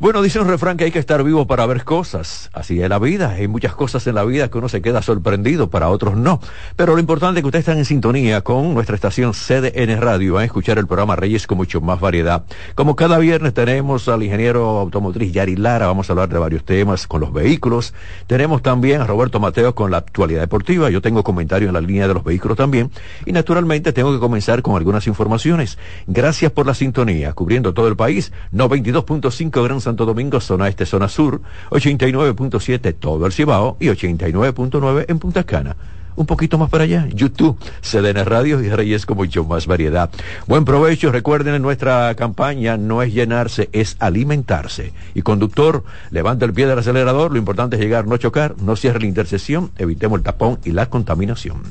S24: Bueno, dice un refrán que hay que estar vivo para ver cosas. Así es la vida. Hay muchas cosas en la vida que uno se queda sorprendido, para otros no. Pero lo importante es que ustedes están en sintonía con nuestra estación CDN Radio. Van a escuchar el programa Reyes con mucho más variedad. Como cada viernes tenemos al ingeniero automotriz Yari Lara. Vamos a hablar de varios temas con los vehículos. Tenemos también a Roberto Mateo con la actualidad deportiva. Yo tengo comentarios en la línea de los vehículos también. Y naturalmente tengo que comenzar con algunas informaciones. Gracias por la sintonía. Cubriendo todo el país. 92.5 Gran Santo Domingo, zona este, zona sur, 89.7 todo el Cibao y 89.9 en Punta Cana. Un poquito más para allá, YouTube, CDN Radio y Reyes con mucho más variedad. Buen provecho, recuerden en nuestra campaña no es llenarse, es alimentarse. Y conductor, levanta el pie del acelerador, lo importante es llegar, no chocar, no cierre la intersección, evitemos el tapón y la contaminación.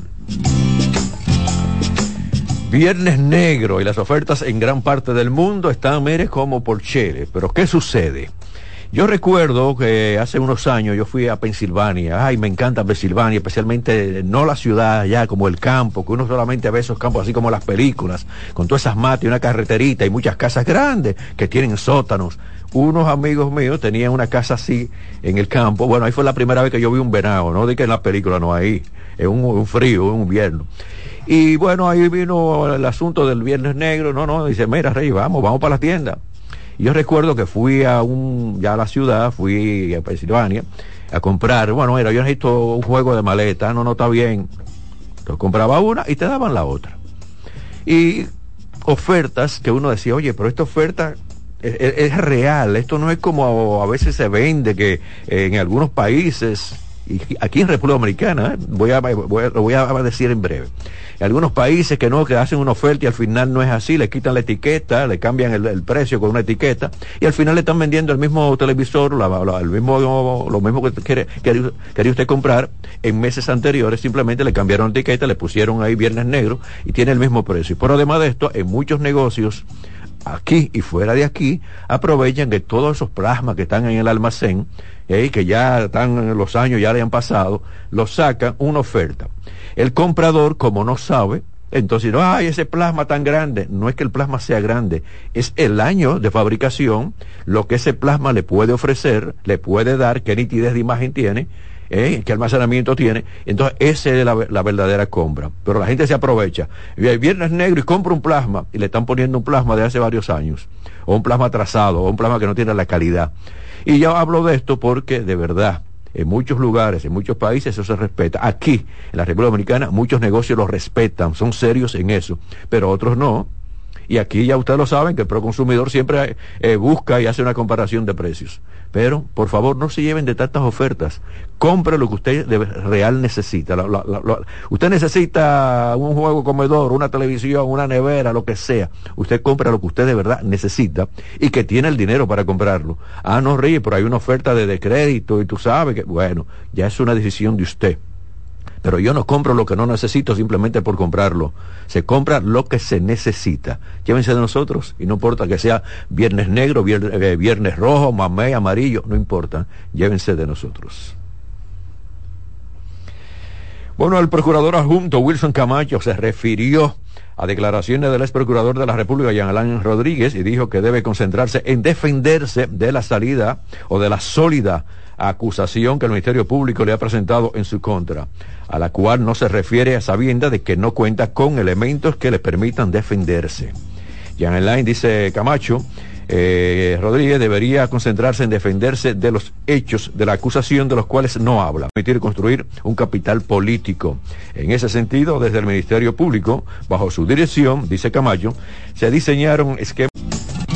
S24: Viernes negro y las ofertas en gran parte del mundo están, mire, como por Chile. Pero ¿qué sucede? Yo recuerdo que hace unos años yo fui a Pensilvania. Ay, me encanta Pensilvania, especialmente no la ciudad, ya como el campo, que uno solamente ve esos campos así como las películas, con todas esas matas y una carreterita y muchas casas grandes que tienen sótanos. Unos amigos míos tenían una casa así en el campo. Bueno, ahí fue la primera vez que yo vi un venado, no de que en la película, no ahí, en un, un frío, un invierno. Y bueno, ahí vino el asunto del Viernes Negro, no, no, dice, mira, Rey, vamos, vamos para la tienda. Yo recuerdo que fui a un, ya a la ciudad, fui a Pensilvania a comprar, bueno, mira, yo necesito un juego de maleta, no, no está bien. Entonces compraba una y te daban la otra. Y ofertas que uno decía, oye, pero esta oferta es real, esto no es como a veces se vende que en algunos países y aquí en República Dominicana, ¿eh? voy a, voy a- lo voy a decir en breve. Algunos países que no, que hacen una oferta y al final no es así, le quitan la etiqueta, le cambian el, precio con una etiqueta y al final le están vendiendo el mismo televisor, la- la- el mismo, lo mismo que quería, quería usted comprar en meses anteriores, simplemente le cambiaron la etiqueta, le pusieron ahí Viernes Negro y tiene el mismo precio. Por además de esto, en muchos negocios aquí y fuera de aquí, aprovechan que todos esos plasmas que están en el almacén, eh, que ya están los años, ya le han pasado, los sacan una oferta. El comprador, como no sabe, entonces, no, ay, ese plasma tan grande. No es que el plasma sea grande, es el año de fabricación, lo que ese plasma le puede ofrecer, le puede dar, qué nitidez de imagen tiene, ¿eh? qué almacenamiento tiene. Entonces, esa es la, la verdadera compra. Pero la gente se aprovecha. Viernes negro y compra un plasma y le están poniendo un plasma de hace varios años. O un plasma atrasado, o un plasma que no tiene la calidad. Y yo hablo de esto porque, de verdad, en muchos lugares, en muchos países eso se respeta. Aquí, en la República Dominicana, muchos negocios lo respetan, son serios en eso, pero otros no. Y aquí ya ustedes lo saben que el proconsumidor siempre eh, busca y hace una comparación de precios. Pero, por favor, no se lleven de tantas ofertas. Compre lo que usted real necesita. Usted necesita un juego comedor, una televisión, una nevera, lo que sea. Usted compra lo que usted de verdad necesita y que tiene el dinero para comprarlo. Ah, no ríe, pero hay una oferta de, de crédito y tú sabes que, bueno, ya es una decisión de usted. Pero yo no compro lo que no necesito simplemente por comprarlo. Se compra lo que se necesita. Llévense de nosotros y no importa que sea viernes negro, viernes, eh, viernes rojo, mamé, amarillo, no importa. Llévense de nosotros. Bueno, el procurador adjunto Wilson Camacho se refirió a declaraciones del ex procurador de la República, Jean Alain Rodríguez, y dijo que debe concentrarse en defenderse de la salida o de la sólida acusación que el Ministerio Público le ha presentado en su contra, a la cual no se refiere a sabienda de que no cuenta con elementos que le permitan defenderse. Jean Alain dice Camacho, eh, Rodríguez debería concentrarse en defenderse de los hechos de la acusación de los cuales no habla, permitir construir un capital político. En ese sentido, desde el Ministerio Público, bajo su dirección, dice Camacho, se diseñaron esquemas